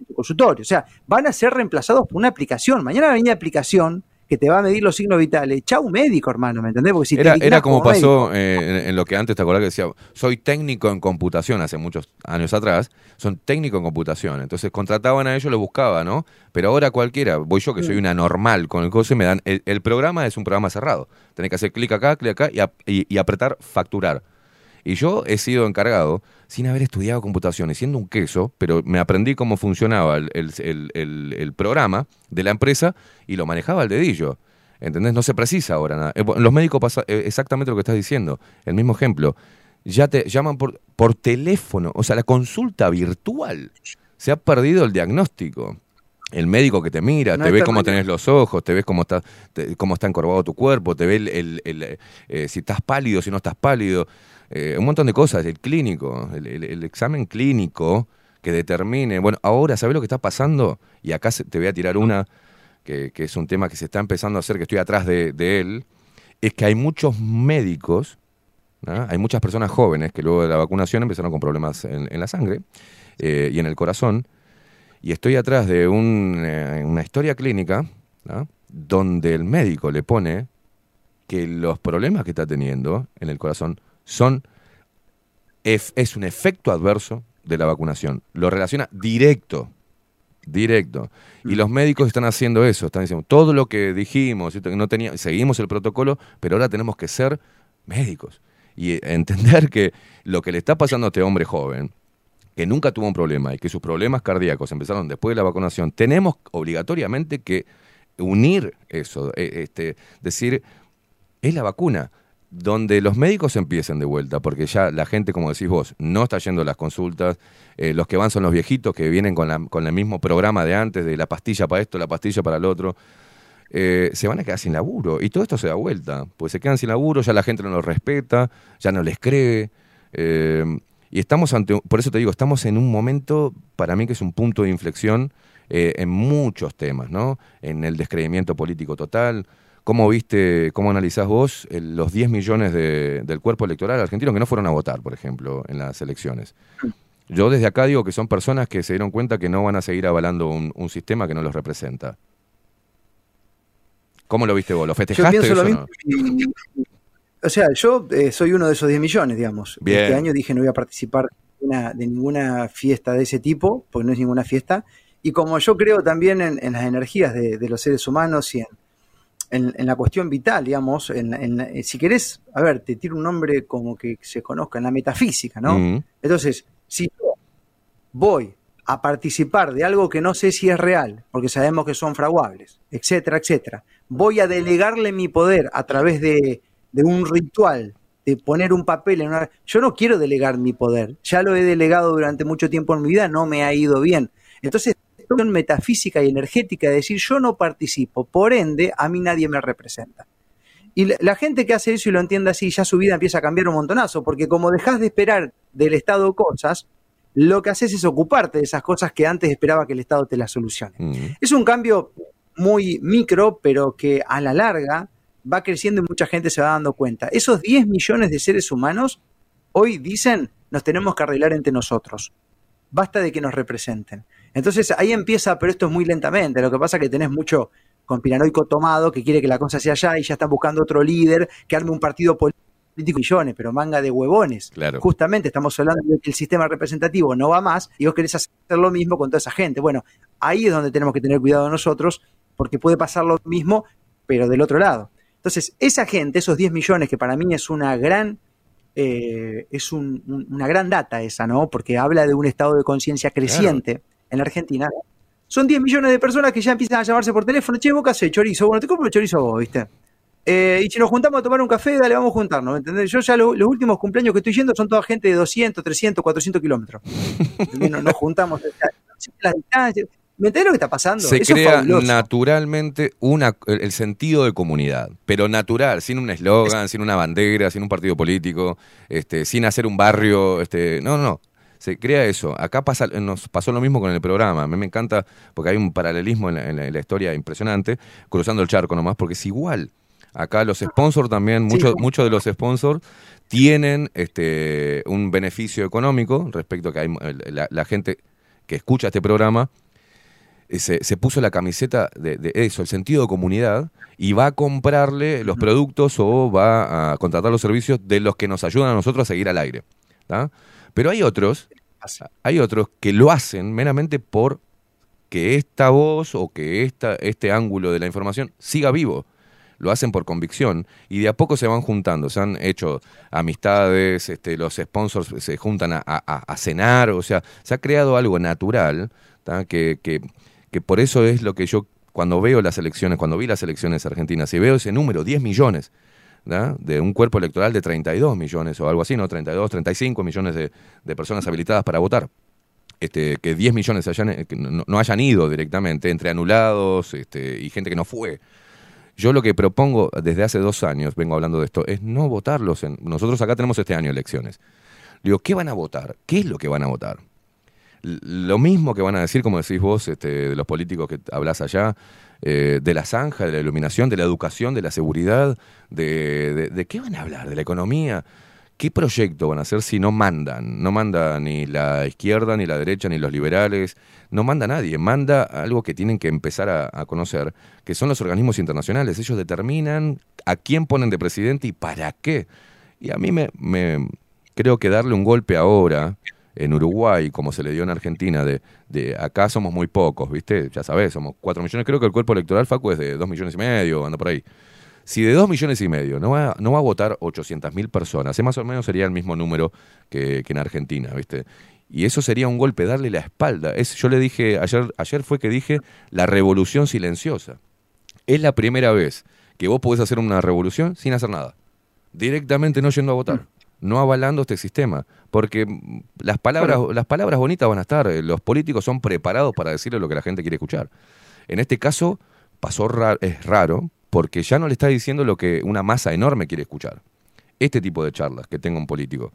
en tu consultorio. O sea, van a ser reemplazados por una aplicación. Mañana va a venir aplicación que te va a medir los signos vitales. Chau médico, hermano, ¿me entendés? Porque si era, era como, pasó eh, en, lo que antes te acordás que decía, soy técnico en computación hace muchos años atrás, son técnico en computación. Entonces contrataban a ellos, lo buscaban, ¿no? Pero ahora cualquiera, voy yo que soy mm. una normal con el coche, me dan, el, programa es un programa cerrado. Tenés que hacer clic acá, clic acá y apretar facturar. Y yo he sido encargado, sin haber estudiado computación y siendo un queso, pero me aprendí cómo funcionaba el, programa de la empresa y lo manejaba al dedillo. ¿Entendés? No se precisa ahora nada. Eh, los médicos pasa eh, exactamente lo que estás diciendo. El mismo ejemplo. Ya te llaman por, por teléfono, o sea, la consulta virtual. Se ha perdido el diagnóstico el médico que te mira, te ve cómo tenés los ojos, te ves cómo está, cómo está encorvado tu cuerpo, te ve el, eh, si estás pálido, si no estás pálido. Eh, un montón de cosas, el clínico, el, examen clínico que determine, bueno, ahora, ¿sabes lo que está pasando? Y acá te voy a tirar una, que, es un tema que se está empezando a hacer, que estoy atrás de, él, es que hay muchos médicos, hay muchas personas jóvenes que luego de la vacunación empezaron con problemas en, la sangre eh, y en el corazón, y estoy atrás de eh, una historia clínica donde el médico le pone que los problemas que está teniendo en el corazón son es un efecto adverso de la vacunación. Lo relaciona directo, directo. Y los médicos están haciendo eso, están diciendo todo lo que dijimos, no tenía, seguimos el protocolo, pero ahora tenemos que ser médicos y entender que lo que le está pasando a este hombre joven, que nunca tuvo un problema y que sus problemas cardíacos empezaron después de la vacunación, tenemos obligatoriamente que unir eso, e, este, decir, es la vacuna donde los médicos empiecen de vuelta, porque ya la gente, como decís vos, no está yendo a las consultas, eh, los que van son los viejitos que vienen con, la, con el mismo programa de antes, de la pastilla para esto, la pastilla para el otro, eh, se van a quedar sin laburo. Y todo esto se da vuelta, pues se quedan sin laburo, ya la gente no los respeta, ya no les cree. Eh, y estamos ante, por eso te digo, estamos en un momento, para mí que es un punto de inflexión en muchos temas, ¿no? En el descreimiento político total. ¿Cómo viste, cómo analizás vos los 10 millones del cuerpo electoral argentino que no fueron a votar, por ejemplo, en las elecciones? Yo desde acá digo que son personas que se dieron cuenta que no van a seguir avalando un sistema que no los representa. ¿Cómo lo viste vos? ¿Lo festejaste? Yo pienso lo mismo. o sea, yo eh, soy uno de esos 10 millones, digamos. Este año dije no voy a participar de ninguna, fiesta de ese tipo, porque no es ninguna fiesta. Y como yo creo también en, las energías de, los seres humanos y en, la cuestión vital, digamos, en, si querés, a ver, te tiro un nombre como que se conozca en la metafísica, ¿no? Entonces, si yo voy a participar de algo que no sé si es real, porque sabemos que son fraguables, etcétera, etcétera, voy a delegarle mi poder a través de, un ritual, de poner un papel en una... Yo no quiero delegar mi poder, ya lo he delegado durante mucho tiempo en mi vida, no me ha ido bien. Entonces, metafísica y energética de decir, yo no participo, por ende, a mí nadie me representa. Y la, gente que hace eso y lo entiende así, ya su vida empieza a cambiar un montonazo, porque como dejas de esperar del Estado cosas, lo que haces es ocuparte de esas cosas que antes esperaba que el Estado te las solucione. Es un cambio muy micro, pero que a la larga va creciendo y mucha gente se va dando cuenta. Esos 10 millones de seres humanos hoy dicen, nos tenemos que arreglar entre nosotros. Basta de que nos representen. Entonces ahí empieza, pero esto es muy lentamente. Lo que pasa es que tenés mucho conspiranoico tomado que quiere que la cosa sea allá y ya están buscando otro líder que arme un partido político millones, pero manga de huevones. Justamente estamos hablando de que el sistema representativo no va más y vos querés hacer lo mismo con toda esa gente. Bueno, ahí es donde tenemos que tener cuidado nosotros porque puede pasar lo mismo, pero del otro lado. Entonces, esa gente, esos 10 millones, que para mí es una gran, eh, es una gran data esa, ¿no? Porque habla de un estado de conciencia creciente en la Argentina. Son 10 millones de personas que ya empiezan a llamarse por teléfono, che, vos qué haces, chorizo, bueno, te compro chorizo vos, ¿viste? Eh, y si nos juntamos a tomar un café, dale, vamos a juntarnos, ¿entendés? Yo ya los últimos cumpleaños que estoy yendo son toda gente de 200, 300, 400 kilómetros. Nos, nos juntamos, las distancias, ¿Me entendés lo que está pasando? Se crea naturalmente una, el sentido de comunidad, pero natural, sin un eslogan, sin una bandera, sin un partido político, este, sin hacer un barrio. Este, no, no, se crea eso. Acá pasa, nos pasó lo mismo con el programa. A mí me encanta porque hay un paralelismo en la, historia impresionante, cruzando el charco nomás, porque es igual. Acá los sponsors también, muchos muchos de los sponsors tienen este, un beneficio económico respecto a que hay, la, la gente que escucha este programa eh, se, puso la camiseta de, eso, el sentido de comunidad, y va a comprarle los productos o va a contratar los servicios de los que nos ayudan a nosotros a seguir al aire. Pero hay otros, hay otros que lo hacen meramente por que esta voz o que esta, este ángulo de la información siga vivo. Lo hacen por convicción y de a poco se van juntando. Se han hecho amistades, este, los sponsors se juntan a, cenar, o sea, se ha creado algo natural que, que, que por eso es lo que yo cuando veo las elecciones, cuando vi las elecciones argentinas y veo ese número, 10 millones, de un cuerpo electoral de 32 millones o algo así, ¿no? 32, 35 millones de, personas habilitadas para votar. Este, que 10 millones hayan, no, hayan ido directamente, entre anulados este, y gente que no fue. Yo lo que propongo desde hace dos años, vengo hablando de esto, es no votarlos. En, nosotros acá tenemos este año elecciones. Digo, ¿qué van a votar? ¿Qué es lo que van a votar? lo mismo que van a decir, como decís vos, este, de los políticos que hablas allá, eh, de la zanja, de la iluminación, de la educación, de la seguridad, de, de, qué van a hablar, de la economía. ¿Qué proyecto van a hacer si no mandan? No manda ni la izquierda, ni la derecha, ni los liberales, no manda nadie, manda algo que tienen que empezar a, conocer, que son los organismos internacionales. Ellos determinan a quién ponen de presidente y para qué. Y a mí me, me creo que darle un golpe ahora, en Uruguay, como se le dio en Argentina, de, de acá somos muy pocos, ¿viste? Ya sabes, somos cuatro millones. Creo que el cuerpo electoral, Facu, es de dos millones y medio, anda por ahí. Si de dos millones y medio no va, no va a votar 800 mil personas, ese más o menos sería el mismo número que, en Argentina, ¿viste? Y eso sería un golpe, darle la espalda. Es, yo le dije, ayer, ayer fue que dije la revolución silenciosa. Es la primera vez que vos podés hacer una revolución sin hacer nada. Directamente no yendo a votar no avalando este sistema, porque las palabras, las palabras bonitas van a estar, eh, los políticos son preparados para decirle lo que la gente quiere escuchar. En este caso, pasó es raro porque ya no le está diciendo lo que una masa enorme quiere escuchar. Este tipo de charlas que tenga un político.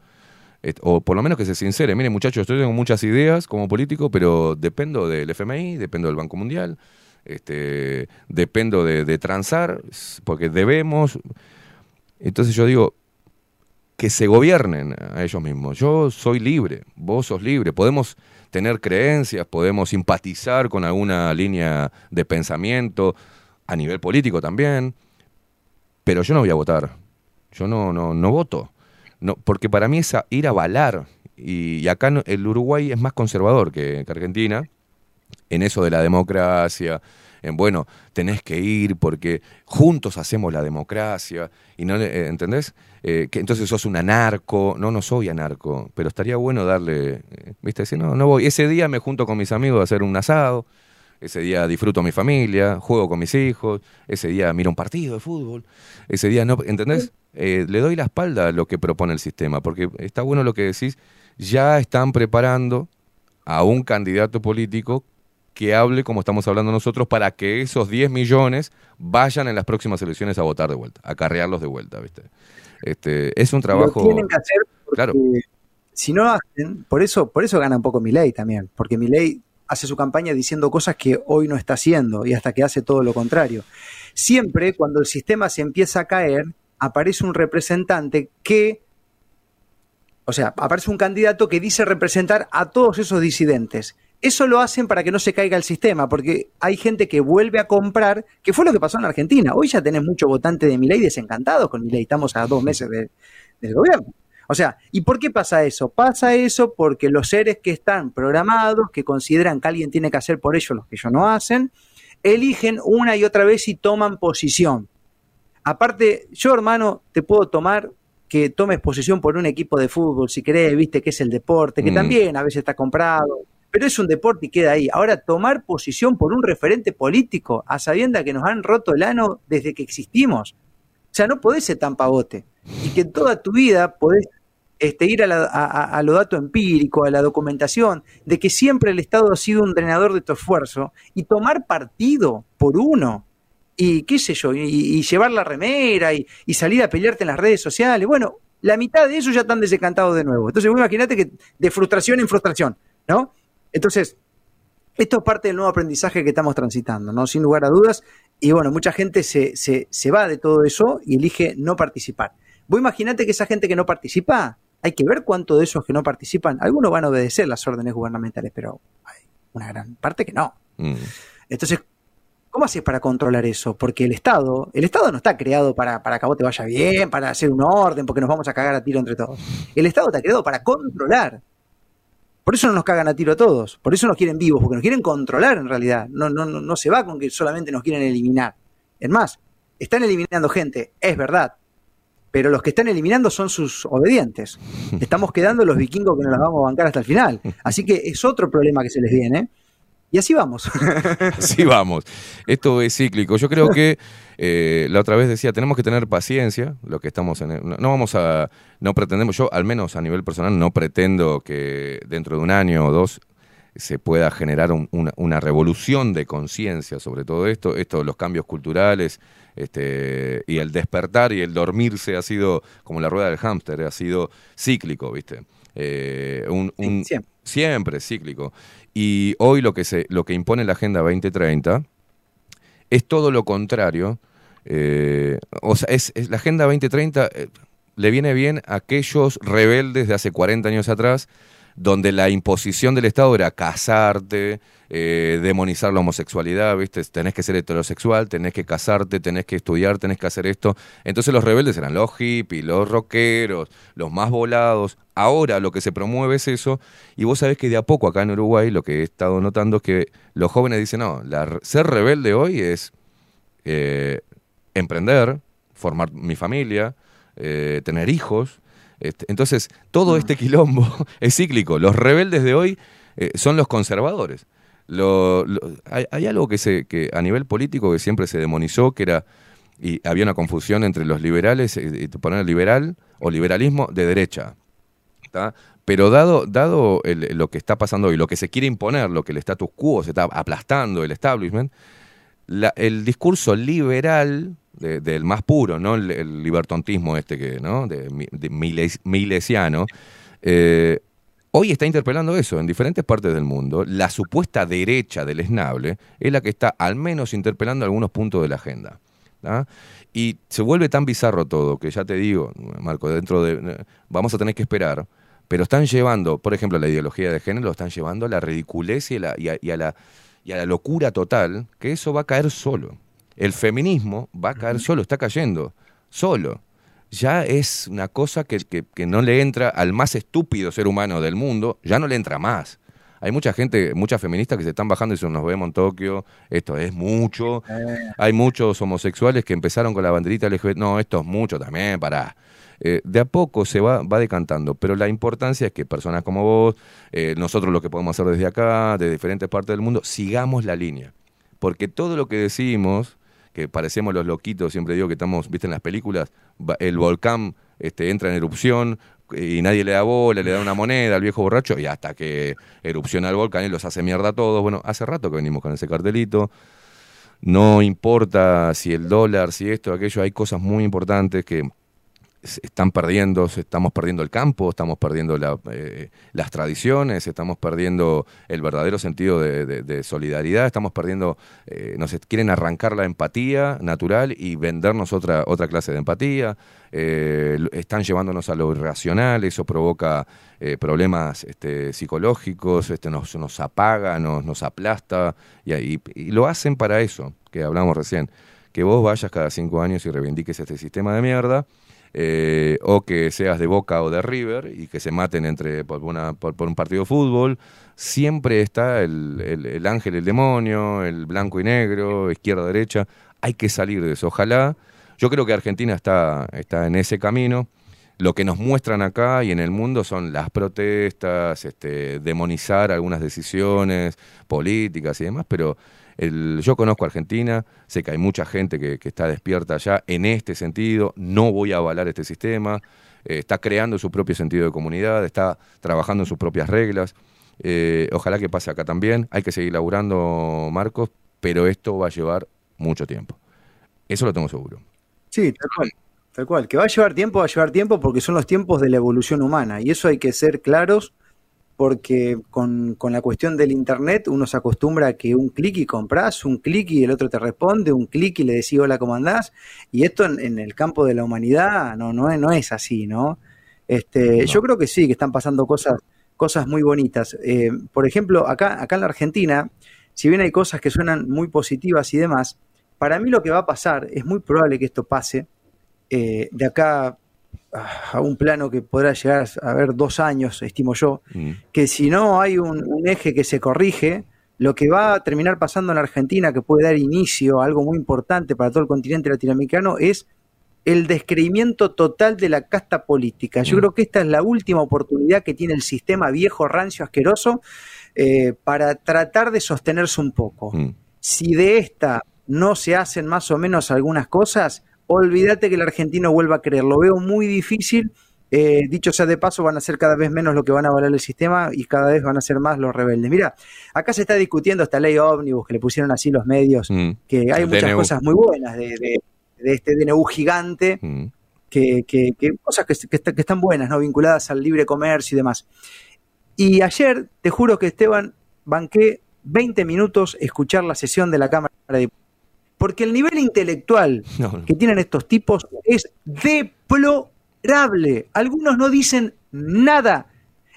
O por lo menos que se sincere, mire muchachos, yo tengo muchas ideas como político, pero dependo del FMI, dependo del Banco Mundial, este, dependo de, de transar, porque debemos. Entonces yo digo, que se gobiernen a ellos mismos. Yo soy libre, vos sos libre, podemos tener creencias, podemos simpatizar con alguna línea de pensamiento, a nivel político también, pero yo no voy a votar, yo no, no, no voto, no, porque para mí es ir a avalar, y, acá el Uruguay es más conservador que Argentina, en eso de la democracia, en bueno, tenés que ir porque juntos hacemos la democracia, y no, eh, ¿entendés? Eh, que entonces sos un anarco, no, no soy anarco, pero estaría bueno darle, eh, viste, decir, no, no voy, ese día me junto con mis amigos a hacer un asado, ese día disfruto a mi familia, juego con mis hijos, ese día miro un partido de fútbol, ese día no, ¿entendés? le doy la espalda a lo que propone el sistema, porque está bueno lo que decís, ya están preparando a un candidato político que hable como estamos hablando nosotros para que esos 10 millones vayan en las próximas elecciones a votar de vuelta, a carrearlos de vuelta, ¿viste? Este, es un trabajo... Lo tienen que hacer porque claro. si no hacen, por eso, por eso gana un poco mi ley también, porque mi ley hace su campaña diciendo cosas que hoy no está haciendo y hasta que hace todo lo contrario. Siempre cuando el sistema se empieza a caer, aparece un representante que o sea, aparece un candidato que dice representar a todos esos disidentes. Eso lo hacen para que no se caiga el sistema, porque hay gente que vuelve a comprar, que fue lo que pasó en Argentina. Hoy ya tenés muchos votantes de ley desencantados con ley. estamos a dos meses del gobierno. O sea, ¿y por qué pasa eso? Pasa eso porque los seres que están programados, que consideran que alguien tiene que hacer por ellos lo que ellos no hacen, eligen una y otra vez y toman posición. Aparte, yo hermano, te puedo tomar que tomes posición por un equipo de fútbol, si querés, viste que es el deporte, que mm. también a veces está comprado, pero es un deporte y queda ahí. Ahora, tomar posición por un referente político, a sabienda que nos han roto el ano desde que existimos. O sea, no podés ser tan pavote. Y que toda tu vida podés este, ir a, a, lo dato empírico, a la documentación, de que siempre el Estado ha sido un drenador de tu esfuerzo y tomar partido por uno. Y qué sé yo, y, llevar la remera y, y, salir a pelearte en las redes sociales. Bueno, la mitad de eso ya están desencantados de nuevo. Entonces, imagínate que de frustración en frustración, ¿no? Entonces, esto es parte del nuevo aprendizaje que estamos transitando, ¿no? Sin lugar a dudas. Y bueno, mucha gente se, se, va de todo eso y elige no participar. Vos imaginate que esa gente que no participa, hay que ver cuánto de esos que no participan, algunos van a obedecer las órdenes gubernamentales, pero hay una gran parte que no. Mm. Entonces, ¿cómo haces para controlar eso? Porque el Estado, el Estado no está creado para, para que a vos te vaya bien, para hacer un orden, porque nos vamos a cagar a tiro entre todos. El Estado está creado para controlar. Por eso no nos cagan a tiro a todos, por eso nos quieren vivos, porque nos quieren controlar en realidad. No, no, no se va con que solamente nos quieren eliminar. Es más, están eliminando gente, es verdad, pero los que están eliminando son sus obedientes. Estamos quedando los vikingos que nos las vamos a bancar hasta el final. Así que es otro problema que se les viene. Y así vamos. así vamos. Esto es cíclico. Yo creo que eh, la otra vez decía, tenemos que tener paciencia, lo que estamos en... no, vamos a... No pretendemos, yo al menos a nivel personal no pretendo que dentro de un año o dos se pueda generar una, revolución de conciencia sobre todo esto, esto, los cambios culturales, este, y el despertar y el dormirse ha sido como la rueda del hámster, ha sido cíclico, ¿viste? Eh, un, siempre. siempre. cíclico. Y hoy lo que, se, lo que impone la Agenda 2030 es todo lo contrario. Eh, o sea, es, la Agenda 2030 eh, le viene bien a aquellos rebeldes de hace 40 años atrás, donde la imposición del Estado era casarte, eh, demonizar la homosexualidad, ¿viste? Tenés que ser heterosexual, tenés que casarte, tenés que estudiar, tenés que hacer esto. Entonces los rebeldes eran los hippies, los rockeros, los más volados. Ahora lo que se promueve es eso, y vos sabés que de a poco acá en Uruguay lo que he estado notando es que los jóvenes dicen, no, ser rebelde hoy es eh, emprender, formar mi familia, eh, tener hijos. Este, entonces, todo mm. este quilombo es cíclico. Los rebeldes de hoy eh, son los conservadores. hay, algo que, se, que a nivel político que siempre se demonizó, que era, y había una confusión entre los liberales, y poner liberal o liberalismo de derecha. Pero dado, dado lo que está pasando hoy, lo que se quiere imponer, lo que el status quo se está aplastando, el establishment, el discurso liberal del más puro, ¿no? El, libertontismo este que, ¿no? De, milesiano, eh, hoy está interpelando eso en diferentes partes del mundo. La supuesta derecha del esnable es la que está al menos interpelando algunos puntos de la agenda. Y se vuelve tan bizarro todo que ya te digo, Marco, dentro de... Vamos a tener que esperar, pero están llevando, por ejemplo, la ideología de género, lo están llevando a la ridiculez y la, y a la, y a la locura total, que eso va a caer solo. El feminismo va a caer solo, está cayendo, solo ya es una cosa que, que, no le entra al más estúpido ser humano del mundo, ya no le entra más. Hay mucha gente, muchas feministas que se están bajando y dicen, nos vemos en Tokio, esto es mucho. Eh. Hay muchos homosexuales que empezaron con la banderita LGBT, no, esto es mucho también, para eh, de a poco se va, va decantando, pero la importancia es que personas como vos, eh, nosotros lo que podemos hacer desde acá, de diferentes partes del mundo, sigamos la línea. Porque todo lo que decimos que parecemos los loquitos, siempre digo que estamos, viste en las películas, el volcán este, entra en erupción y nadie le da bola, le da una moneda al viejo borracho y hasta que erupciona el volcán y los hace mierda a todos. Bueno, hace rato que venimos con ese cartelito. No importa si el dólar, si esto, aquello, hay cosas muy importantes que están perdiendo, estamos perdiendo el campo, estamos perdiendo eh, las tradiciones, estamos perdiendo el verdadero sentido de, solidaridad, estamos perdiendo, eh, nos quieren arrancar la empatía natural y vendernos otra, otra clase de empatía, eh, están llevándonos a lo irracional, eso provoca problemas este, psicológicos, este, nos, nos apaga, nos, nos aplasta, y, y lo hacen para eso, que hablamos recién, que vos vayas cada cinco años y reivindiques este sistema de mierda, eh, o que seas de Boca o de River y que se maten entre por, una, por, un partido de fútbol, siempre está el, el, ángel, el demonio, el blanco y negro, izquierda, derecha. Hay que salir de eso. Ojalá. Yo creo que Argentina está, está en ese camino. Lo que nos muestran acá y en el mundo son las protestas, este, demonizar algunas decisiones políticas y demás, pero yo conozco Argentina, sé que hay mucha gente que, está despierta allá en este sentido, no voy a avalar este sistema, eh, está creando su propio sentido de comunidad, está trabajando en sus propias reglas. Eh, ojalá que pase acá también. Hay que seguir laburando, Marcos, pero esto va a llevar mucho tiempo. Eso lo tengo seguro. Sí, tal cual. Tal cual. Que va a llevar tiempo, va a llevar tiempo porque son los tiempos de la evolución humana. Y eso hay que ser claros porque con, la cuestión del Internet uno se acostumbra a que un clic y compras, un clic y el otro te responde, un clic y le decís hola, ¿cómo andás? Y esto en, el campo de la humanidad no, no es así, ¿no? Este, Yo creo que sí, que están pasando cosas, cosas muy bonitas. Eh, por ejemplo, acá, acá en la Argentina, si bien hay cosas que suenan muy positivas y demás, para mí lo que va a pasar, es muy probable que esto pase, eh, de acá a un plano que podrá llegar a haber dos años, estimo yo, mm. que si no hay un, eje que se corrige, lo que va a terminar pasando en la Argentina, que puede dar inicio a algo muy importante para todo el continente latinoamericano, es el descreimiento total de la casta política. Yo mm. creo que esta es la última oportunidad que tiene el sistema viejo, rancio, asqueroso, eh, para tratar de sostenerse un poco. Mm. Si de esta no se hacen más o menos algunas cosas, olvídate que el argentino vuelva a creer. Lo veo muy difícil. Eh, dicho sea de paso, van a ser cada vez menos lo que van a valer el sistema y cada vez van a ser más los rebeldes. Mira, acá se está discutiendo esta ley ómnibus que le pusieron así los medios, mm. que hay muchas cosas muy buenas de, este DNU gigante, mm. que, cosas que, que, están buenas, ¿no? vinculadas al libre comercio y demás. Y ayer, te juro que Esteban, banqué 20 minutos escuchar la sesión de la Cámara de Diputados porque el nivel intelectual que tienen estos tipos es deplorable. Algunos no dicen nada.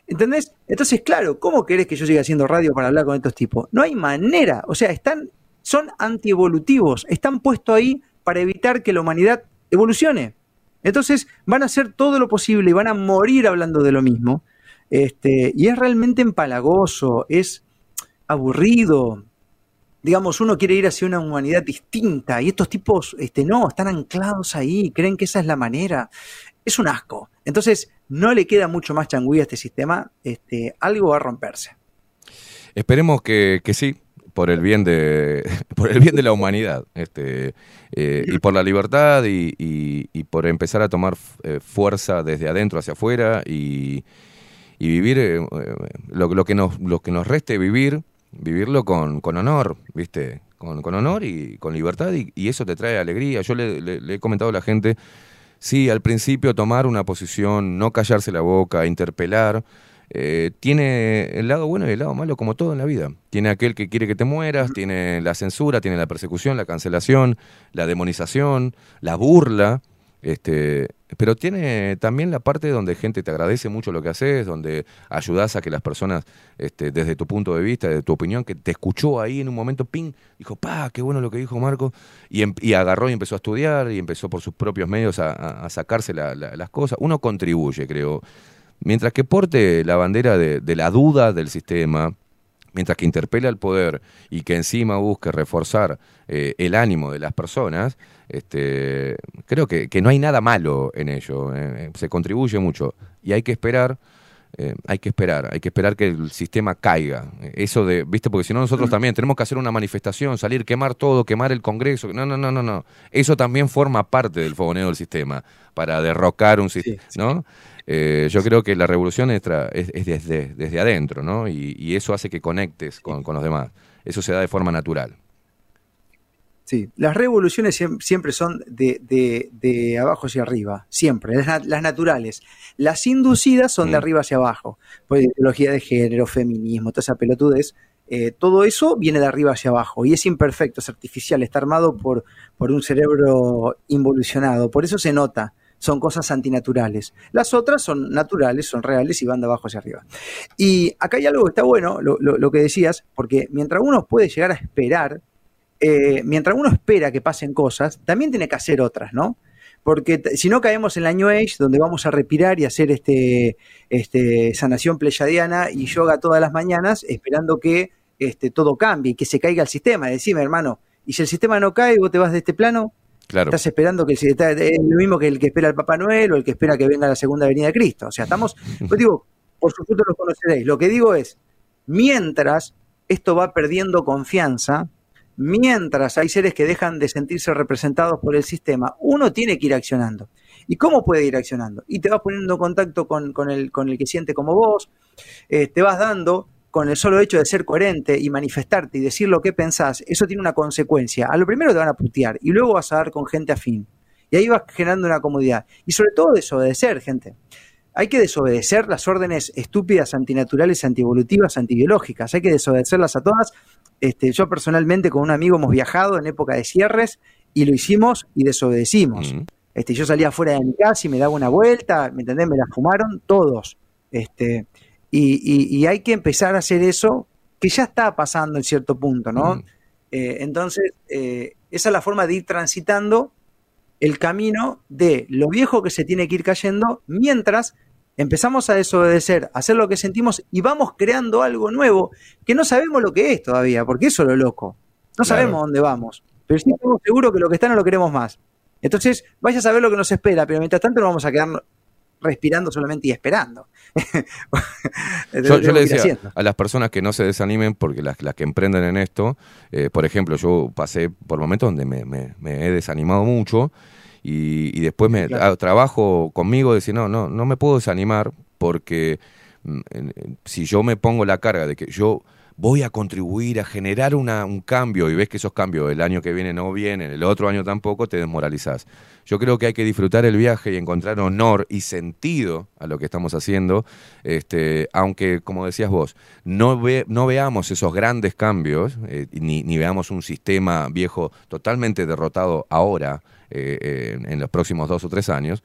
¿Entendés? Entonces, claro, ¿cómo querés que yo siga haciendo radio para hablar con estos tipos? No hay manera. O sea, están, son antievolutivos. Están puestos ahí para evitar que la humanidad evolucione. Entonces, van a hacer todo lo posible y van a morir hablando de lo mismo. Este, y es realmente empalagoso, es aburrido, digamos, uno quiere ir hacia una humanidad distinta y estos tipos, este, no, están anclados ahí, creen que esa es la manera. Es un asco. Entonces, no le queda mucho más changüí a este sistema, este, algo va a romperse. Esperemos que, sí, por el bien de, por el bien de la humanidad, este, eh, y por la libertad y, por empezar a tomar eh, fuerza desde adentro hacia afuera y, vivir eh, lo, que nos, lo que nos reste vivir vivirlo con, con honor, ¿viste? con, honor y con libertad y, eso te trae alegría. Yo le, he comentado a la gente, sí, al principio tomar una posición, no callarse la boca, interpelar, eh, tiene el lado bueno y el lado malo como todo en la vida. Tiene aquel que quiere que te mueras, tiene la censura, tiene la persecución, la cancelación, la demonización, la burla. Este, pero tiene también la parte donde gente te agradece mucho lo que haces, donde ayudas a que las personas, este, desde tu punto de vista, desde tu opinión, que te escuchó ahí en un momento, ping, dijo, pa, qué bueno lo que dijo Marco, y, em, agarró y empezó a estudiar y empezó por sus propios medios a, sacarse las cosas. Uno contribuye, creo. Mientras que porte la bandera de la duda del sistema, mientras que interpela al poder y que encima busque reforzar eh, el ánimo de las personas, este, creo que, no hay nada malo en ello, eh, eh, se contribuye mucho y hay que esperar. Hay que esperar, hay que esperar que el sistema caiga. Eso de, viste, porque si no nosotros mm. también tenemos que hacer una manifestación, salir, quemar todo, quemar el Congreso. No, no, no, no, no. Eso también forma parte del fogoneo del sistema para derrocar un sistema, ¿no? Eh, yo creo que la revolución es, es, desde, desde adentro, ¿no? Y, eso hace que conectes con, los demás. Eso se da de forma natural. Sí, las revoluciones siempre son de, abajo hacia arriba, siempre, las, naturales. Las inducidas son de arriba hacia abajo, por ideología de género, feminismo, toda esa pelotudez. Eh, todo eso viene de arriba hacia abajo y es imperfecto, es artificial, está armado por, por un cerebro involucionado, por eso se nota son cosas antinaturales. Las otras son naturales, son reales y van de abajo hacia arriba. Y acá hay algo que está bueno, lo, que decías, porque mientras uno puede llegar a esperar, eh, mientras uno espera que pasen cosas, también tiene que hacer otras, ¿no? Porque si no caemos en la New Age, donde vamos a respirar y hacer este, este sanación pleyadiana y yoga todas las mañanas, esperando que este, todo cambie y que se caiga el sistema. Decime, hermano, y si el sistema no cae, vos te vas de este plano, Estás esperando que es lo mismo que el que espera el Papá Noel o el que espera que venga la segunda venida de Cristo. O sea, estamos, pues digo, por supuesto lo conoceréis. Lo que digo es, mientras esto va perdiendo confianza, mientras hay seres que dejan de sentirse representados por el sistema, uno tiene que ir accionando. ¿Y cómo puede ir accionando? Y te vas poniendo en contacto con, el, que siente como vos, eh, te vas dando con el solo hecho de ser coherente y manifestarte y decir lo que pensás, eso tiene una consecuencia. A lo primero te van a putear y luego vas a dar con gente afín. Y ahí vas generando una comodidad. Y sobre todo desobedecer, gente. Hay que desobedecer las órdenes estúpidas, antinaturales, antievolutivas, antibiológicas. Hay que desobedecerlas a todas. Este, yo personalmente con un amigo hemos viajado en época de cierres y lo hicimos y desobedecimos. Este, yo salía fuera de mi casa y me daba una vuelta, ¿me entendés? Me la fumaron todos. Este, y, hay que empezar a hacer eso que ya está pasando en cierto punto, ¿no? Eh, entonces, eh, esa es la forma de ir transitando el camino de lo viejo que se tiene que ir cayendo mientras empezamos a desobedecer, a hacer lo que sentimos y vamos creando algo nuevo que no sabemos lo que es todavía, porque eso es lo loco. No sabemos dónde vamos, pero sí estamos seguros que lo que está no lo queremos más. Entonces, vaya a saber lo que nos espera, pero mientras tanto no vamos a quedar respirando solamente y esperando. yo, le decía a las personas que no se desanimen porque las, que emprenden en esto, eh, por ejemplo, yo pasé por momentos donde me, he desanimado mucho y, después me trabajo conmigo de decir, no, no, no me puedo desanimar porque mm, si yo me pongo la carga de que yo voy a contribuir a generar una, un cambio y ves que esos cambios el año que viene no vienen, el otro año tampoco, te desmoralizás. Yo creo que hay que disfrutar el viaje y encontrar honor y sentido a lo que estamos haciendo, este, aunque, como decías vos, no, ve, no veamos esos grandes cambios, eh, ni, ni, veamos un sistema viejo totalmente derrotado ahora, eh, en los próximos dos o tres años,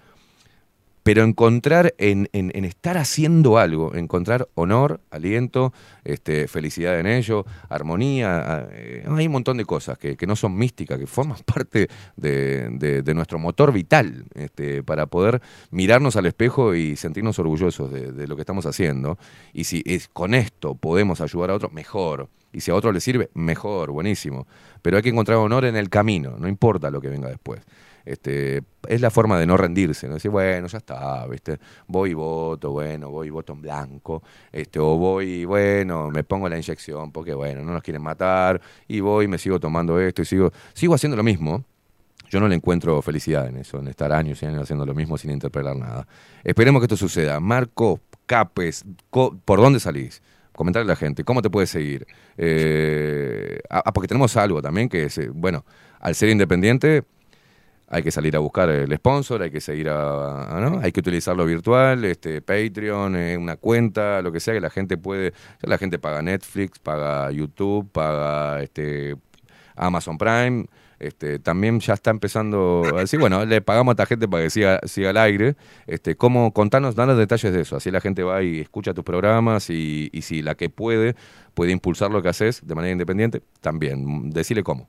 pero encontrar en, estar haciendo algo, encontrar honor, aliento, este, felicidad en ello, armonía, eh, hay un montón de cosas que, que, no son místicas, que forman parte de, de, nuestro motor vital este, para poder mirarnos al espejo y sentirnos orgullosos de, lo que estamos haciendo. Y si es, con esto podemos ayudar a otro, mejor. Y si a otro le sirve, mejor, buenísimo. Pero hay que encontrar honor en el camino, no importa lo que venga después. Este, es la forma de no rendirse, ¿no? Decir, bueno, ya está, ¿viste? Voy y voto, bueno, voy y voto en blanco, este, o voy, bueno, me pongo la inyección porque, bueno, no nos quieren matar, y voy me sigo tomando esto y sigo, sigo haciendo lo mismo. Yo no le encuentro felicidad en eso, en estar años y años haciendo lo mismo sin interpelar nada. Esperemos que esto suceda. Marco Capes, ¿por dónde salís? comentarle a la gente, ¿cómo te puedes seguir? Eh, ah, porque tenemos algo también que es, eh, bueno, al ser independiente hay que salir a buscar el sponsor, hay que seguir a, ¿no? hay que utilizarlo virtual, este Patreon, eh, una cuenta, lo que sea que la gente puede, la gente paga Netflix, paga YouTube, paga este Amazon Prime, este, también ya está empezando a decir, bueno, le pagamos a esta gente para que siga, siga al aire. Este, ¿cómo, contanos, danos detalles de eso. Así la gente va y escucha tus programas y, y si la que puede, puede impulsar lo que haces de manera independiente, también. Decile cómo.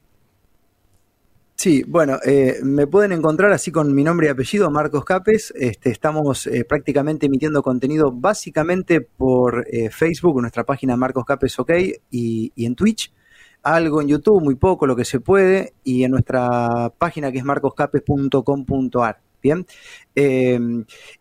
Sí, bueno, eh, me pueden encontrar así con mi nombre y apellido, Marcos Capes. Este, estamos eh, prácticamente emitiendo contenido básicamente por eh, Facebook, nuestra página Marcos Capes OK, y, y, en Twitch. Algo en YouTube, muy poco, lo que se puede, y en nuestra página que es marcoscapes.com.ar. Bien.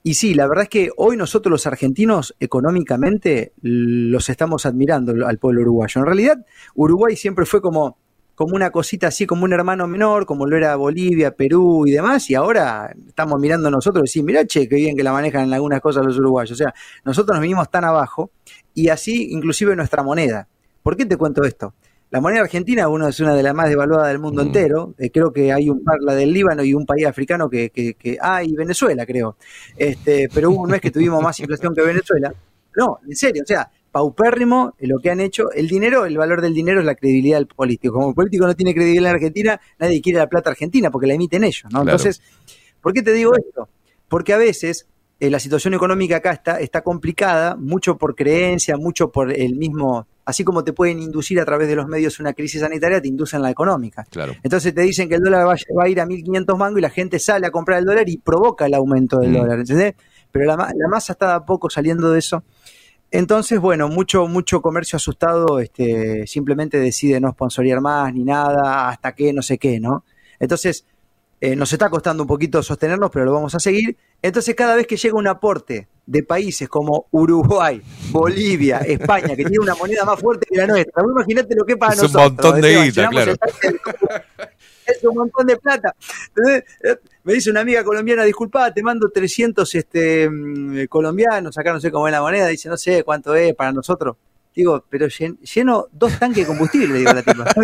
y sí, la verdad es que hoy nosotros los argentinos económicamente los estamos admirando al pueblo uruguayo. En realidad, Uruguay siempre fue como como una cosita así, como un hermano menor, como lo era Bolivia, Perú y demás, y ahora estamos mirando nosotros y decimos, mira, che, qué bien que la manejan en algunas cosas los uruguayos. O sea, nosotros nos vinimos tan abajo, y así inclusive nuestra moneda. ¿Por qué te cuento esto? La moneda argentina uno es una de las más devaluadas del mundo mm. entero. Eh, creo que hay un par, la del Líbano y un país africano que, que, que ah, y Venezuela, creo. Este, pero hubo un mes que tuvimos más inflación que Venezuela. No, en serio, o sea, paupérrimo lo que han hecho. El dinero, el valor del dinero es la credibilidad del político. Como el político no tiene credibilidad en Argentina, nadie quiere la plata argentina porque la emiten ellos, ¿no? Entonces, ¿por qué te digo esto? Porque a veces eh, la situación económica acá está, está complicada, mucho por creencia, mucho por el mismo, así como te pueden inducir a través de los medios una crisis sanitaria, te inducen la económica. Entonces te dicen que el dólar va, a ir a 1.500 mangos y la gente sale a comprar el dólar y provoca el aumento del mm. dólar, ¿entendés? Pero la, la masa está a poco saliendo de eso. Entonces, bueno, mucho, mucho comercio asustado este, simplemente decide no sponsorear más ni nada, hasta que no sé qué, ¿no? Entonces, eh, nos está costando un poquito sostenernos, pero lo vamos a seguir. Entonces, cada vez que llega un aporte de países como Uruguay, Bolivia, España, que tiene una moneda más fuerte que la nuestra, imagínate lo que para nosotros. Es un montón de guita, claro. es un montón de plata. Entonces, me dice una amiga colombiana, disculpa, te mando 300 este, mm, colombianos, acá no sé cómo es la moneda, dice, no sé cuánto es para nosotros. Digo, pero lleno dos tanques de combustible, digo la tipa.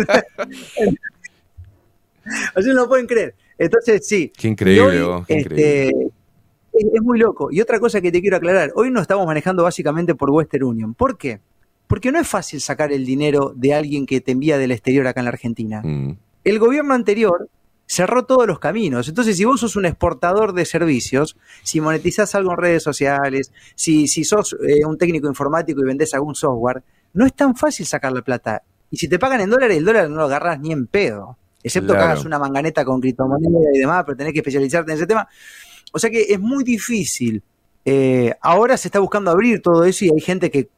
Así no lo pueden creer. Entonces, sí. Qué increíble, este, Es, muy loco. Y otra cosa que te quiero aclarar, hoy nos estamos manejando básicamente por Western Union. ¿Por qué? Porque no es fácil sacar el dinero de alguien que te envía del exterior acá en la Argentina. Mm el gobierno anterior cerró todos los caminos. Entonces, si vos sos un exportador de servicios, si monetizás algo en redes sociales, si, si sos eh, un técnico informático y vendés algún software, no es tan fácil sacar la plata. Y si te pagan en dólares, el dólar no lo agarras ni en pedo. Excepto que hagas una manganeta con criptomonedas y demás, pero tenés que especializarte en ese tema. O sea que es muy difícil. Eh, ahora se está buscando abrir todo eso y hay gente que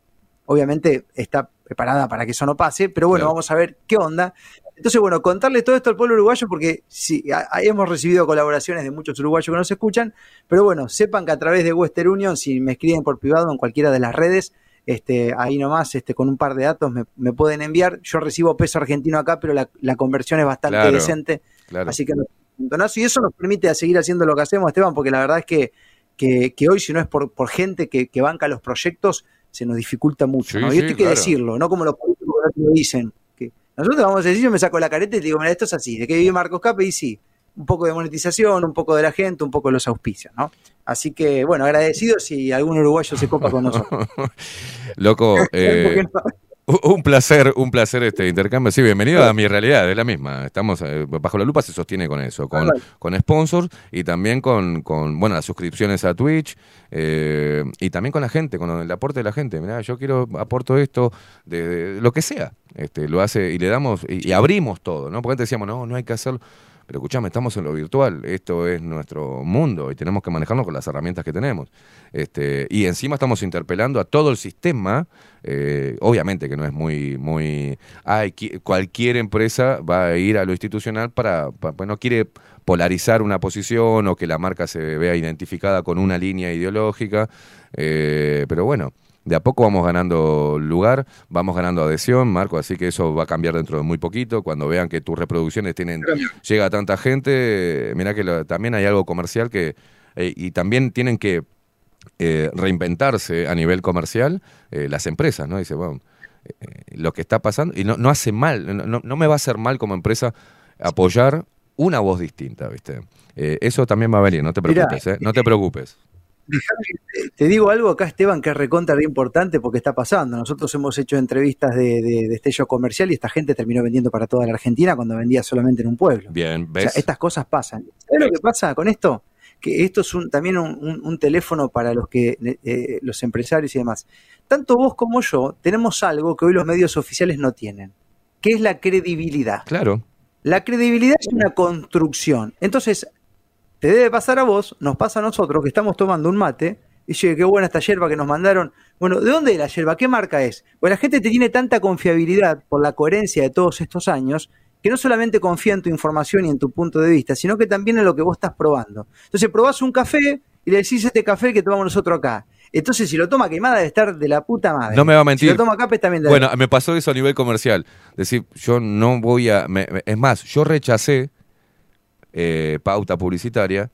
obviamente está preparada para que eso no pase, pero bueno, vamos a ver qué onda. Entonces, bueno, contarle todo esto al pueblo uruguayo porque sí, hemos recibido colaboraciones de muchos uruguayos que nos escuchan, pero bueno, sepan que a través de Western Union, si me escriben por privado en cualquiera de las redes, este, ahí nomás, este, con un par de datos me, pueden enviar. Yo recibo peso argentino acá, pero la, conversión es bastante decente. Así que y eso nos permite seguir haciendo lo que hacemos, Esteban, porque la verdad es que, que, hoy, si no es por, por gente que, que, banca los proyectos, se nos dificulta mucho. y esto hay que decirlo, no como los políticos lo dicen. Nosotros vamos a decir, yo me saco la careta y te digo, mira, esto es así, de que vive Marcos Cape y sí, un poco de monetización, un poco de la gente, un poco de los auspicios, ¿no? Así que, bueno, agradecido si algún uruguayo se copa con nosotros. Loco, eh, un placer, un placer este intercambio. Sí, bienvenido a mi realidad, es la misma. Estamos eh, bajo la lupa se sostiene con eso, con, con sponsors y también con, con, bueno, las suscripciones a Twitch eh, y también con la gente, con el aporte de la gente. Mira, yo quiero aporto esto de, lo que sea. Este, lo hace y le damos y, abrimos todo, ¿no? Porque antes decíamos, no, no hay que hacerlo. Pero escuchame, estamos en lo virtual, esto es nuestro mundo y tenemos que manejarnos con las herramientas que tenemos. Este, y encima estamos interpelando a todo el sistema, eh, obviamente que no es muy, muy, ay, cualquier empresa va a ir a lo institucional para, pues no quiere polarizar una posición o que la marca se vea identificada con una línea ideológica, eh, pero bueno, de a poco vamos ganando lugar, vamos ganando adhesión, Marco, así que eso va a cambiar dentro de muy poquito. Cuando vean que tus reproducciones tienen llega a tanta gente, mira que también hay algo comercial que eh, y también tienen que eh, reinventarse a nivel comercial eh, las empresas, ¿no? Dice, bueno, eh, lo que está pasando, y no, no hace mal, no, no, me va a hacer mal como empresa apoyar una voz distinta, ¿viste? eso también va a venir, no te preocupes, No te preocupes. Te digo algo acá, Esteban, que es recontra de importante porque está pasando. Nosotros hemos hecho entrevistas de, de, destello comercial y esta gente terminó vendiendo para toda la Argentina cuando vendía solamente en un pueblo. Bien, ¿ves? estas cosas pasan. ¿Sabes lo que pasa con esto? Que esto es un, también un, teléfono para los que eh, los empresarios y demás. Tanto vos como yo tenemos algo que hoy los medios oficiales no tienen, que es la credibilidad. Claro. La credibilidad es una construcción. Entonces, te debe pasar a vos, nos pasa a nosotros que estamos tomando un mate y dice, qué buena esta yerba que nos mandaron. Bueno, ¿de dónde es la yerba? ¿Qué marca es? Pues la gente te tiene tanta confiabilidad por la coherencia de todos estos años que no solamente confía en tu información y en tu punto de vista, sino que también en lo que vos estás probando. Entonces probás un café y le decís este café que tomamos nosotros acá. Entonces, si lo toma quemada, debe estar de la puta madre. No me va a mentir. Si lo toma Capes, también Bueno, me pasó eso a nivel comercial. Decir, yo no voy a. es más, yo rechacé eh, pauta publicitaria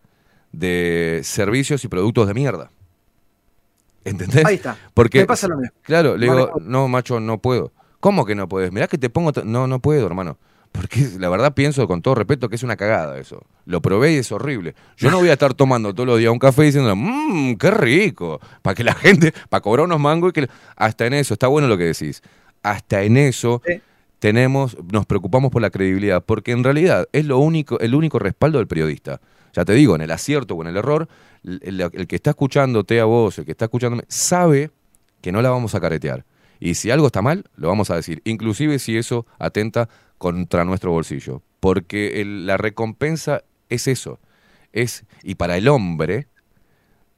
de servicios y productos de mierda. ¿Entendés? Ahí está. Porque, Me pasa lo mismo. Claro, le digo, no, macho, no puedo. ¿Cómo que no puedes? Mirá que te pongo... No, no puedo, hermano. Porque la verdad pienso con todo respeto que es una cagada eso. Lo probé y es horrible. Yo no voy a estar tomando todos los días un café diciendo, mmm, qué rico. Para que la gente, para cobrar unos mangos y que... Hasta en eso, está bueno lo que decís. Hasta en eso tenemos, nos preocupamos por la credibilidad, porque en realidad es lo único, el único respaldo del periodista ya te digo, en el acierto o en el error, el, que está escuchándote a vos, el que está escuchándome, sabe que no la vamos a caretear. Y si algo está mal, lo vamos a decir, inclusive si eso atenta contra nuestro bolsillo. Porque la recompensa es eso. Es, y para el hombre,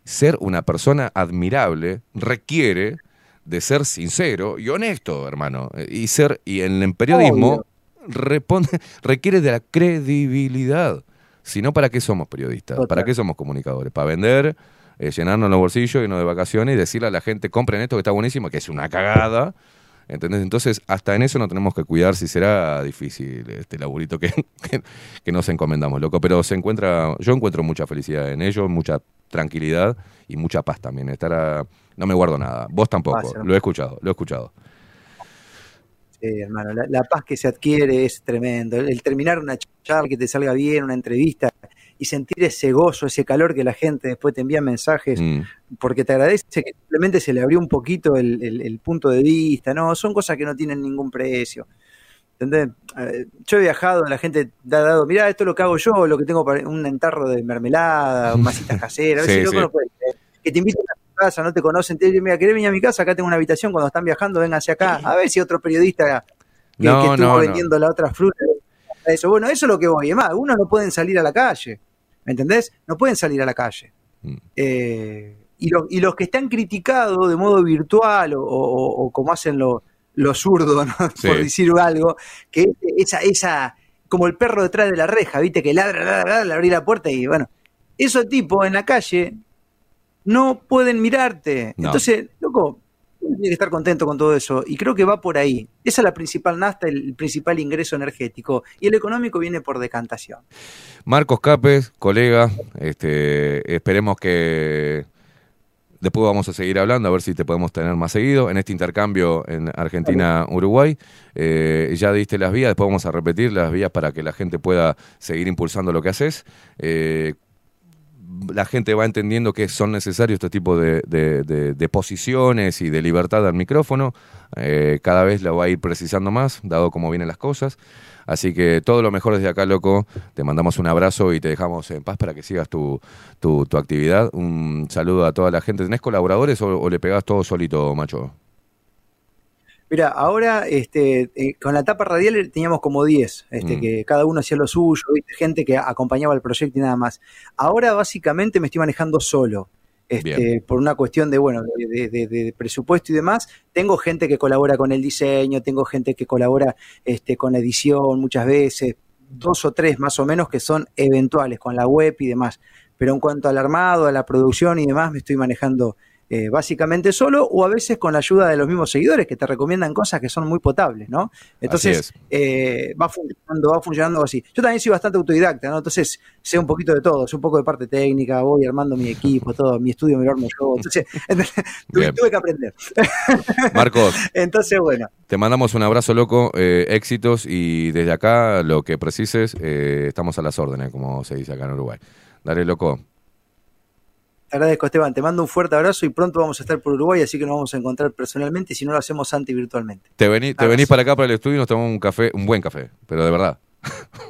ser una persona admirable requiere de ser sincero y honesto, hermano. Y ser, y en el periodismo requiere de la credibilidad. Si no, ¿para qué somos periodistas? ¿Para qué somos comunicadores? ¿Para vender, eh, llenarnos los bolsillos, irnos de vacaciones y decirle a la gente, compren esto que está buenísimo, que es una cagada? ¿Entendés? Entonces, hasta en eso no tenemos que cuidar si será difícil este laburito que, que, nos encomendamos, loco. Pero se encuentra, yo encuentro mucha felicidad en ello, mucha tranquilidad y mucha paz también. Estar no me guardo nada. Vos tampoco. Lo he escuchado, lo he escuchado. Sí, hermano, la, paz que se adquiere es tremendo. El, terminar una charla, que te salga bien, una entrevista y sentir ese gozo, ese calor que la gente después te envía mensajes mm. porque te agradece que simplemente se le abrió un poquito el, punto de vista, ¿no? Son cosas que no tienen ningún precio. ¿Entendés? Eh, yo he viajado, la gente te ha dado, mirá, esto es lo que hago yo, lo que tengo para un entarro de mermelada, masitas caseras, a veces que te invito a casa, no te conocen, te dicen, mira, ¿querés venir a mi casa? Acá tengo una habitación, cuando están viajando, vengan hacia acá, a ver si otro periodista que, estuvo vendiendo la otra fruta. Eso. Bueno, eso es lo que voy. Es más, algunos no pueden salir a la calle, ¿me entendés? No pueden salir a la calle. Mm. Eh, y, y, los que están criticados de modo virtual o, como hacen los lo zurdos, por decir algo, que esa, esa, como el perro detrás de la reja, viste, que ladra, ladra, ladra, le abrí la puerta y bueno, esos tipos en la calle no pueden mirarte. Entonces, loco, tiene que estar contento con todo eso. Y creo que va por ahí. Esa es la principal nasta, el principal ingreso energético. Y el económico viene por decantación. Marcos Capes, colega, este, esperemos que después vamos a seguir hablando, a ver si te podemos tener más seguido en este intercambio en Argentina-Uruguay. Eh, ya diste las vías, después vamos a repetir las vías para que la gente pueda seguir impulsando lo que haces. Eh, la gente va entendiendo que son necesarios este tipo de, posiciones y de libertad al micrófono. Eh, cada vez lo va a ir precisando más, dado cómo vienen las cosas. Así que todo lo mejor desde acá, loco. Te mandamos un abrazo y te dejamos en paz para que sigas tu, tu, actividad. Un saludo a toda la gente. ¿Tenés colaboradores o, o le pegás todo solito, macho? Mira, ahora este, eh, con la tapa radial teníamos como 10, este, mm. que cada uno hacía lo suyo, gente que acompañaba el proyecto y nada más. Ahora básicamente me estoy manejando solo. Este, por una cuestión de bueno de, presupuesto y demás tengo gente que colabora con el diseño tengo gente que colabora este, con la edición muchas veces dos o tres más o menos que son eventuales con la web y demás pero en cuanto al armado a la producción y demás me estoy manejando eh, básicamente solo o a veces con la ayuda de los mismos seguidores que te recomiendan cosas que son muy potables, ¿no? Entonces eh, va funcionando, va funcionando así. Yo también soy bastante autodidacta, ¿no? Entonces sé un poquito de todo, sé un poco de parte técnica, voy armando mi equipo, todo, mi estudio me lo armo yo. Entonces tuve, que aprender. Marcos. Entonces, bueno. Te mandamos un abrazo loco, eh, éxitos y desde acá lo que precises, estamos a las órdenes, como se dice acá en Uruguay. Dale, loco. Te agradezco, Esteban. Te mando un fuerte abrazo y pronto vamos a estar por Uruguay, así que nos vamos a encontrar personalmente y si no lo hacemos anti virtualmente. Te, vení, te venís para acá, para el estudio y nos tomamos un café, un buen café, pero de verdad.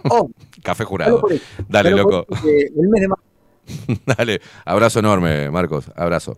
Oh, café jurado. Dale, loco. el mes de Dale, abrazo enorme, Marcos. Abrazo.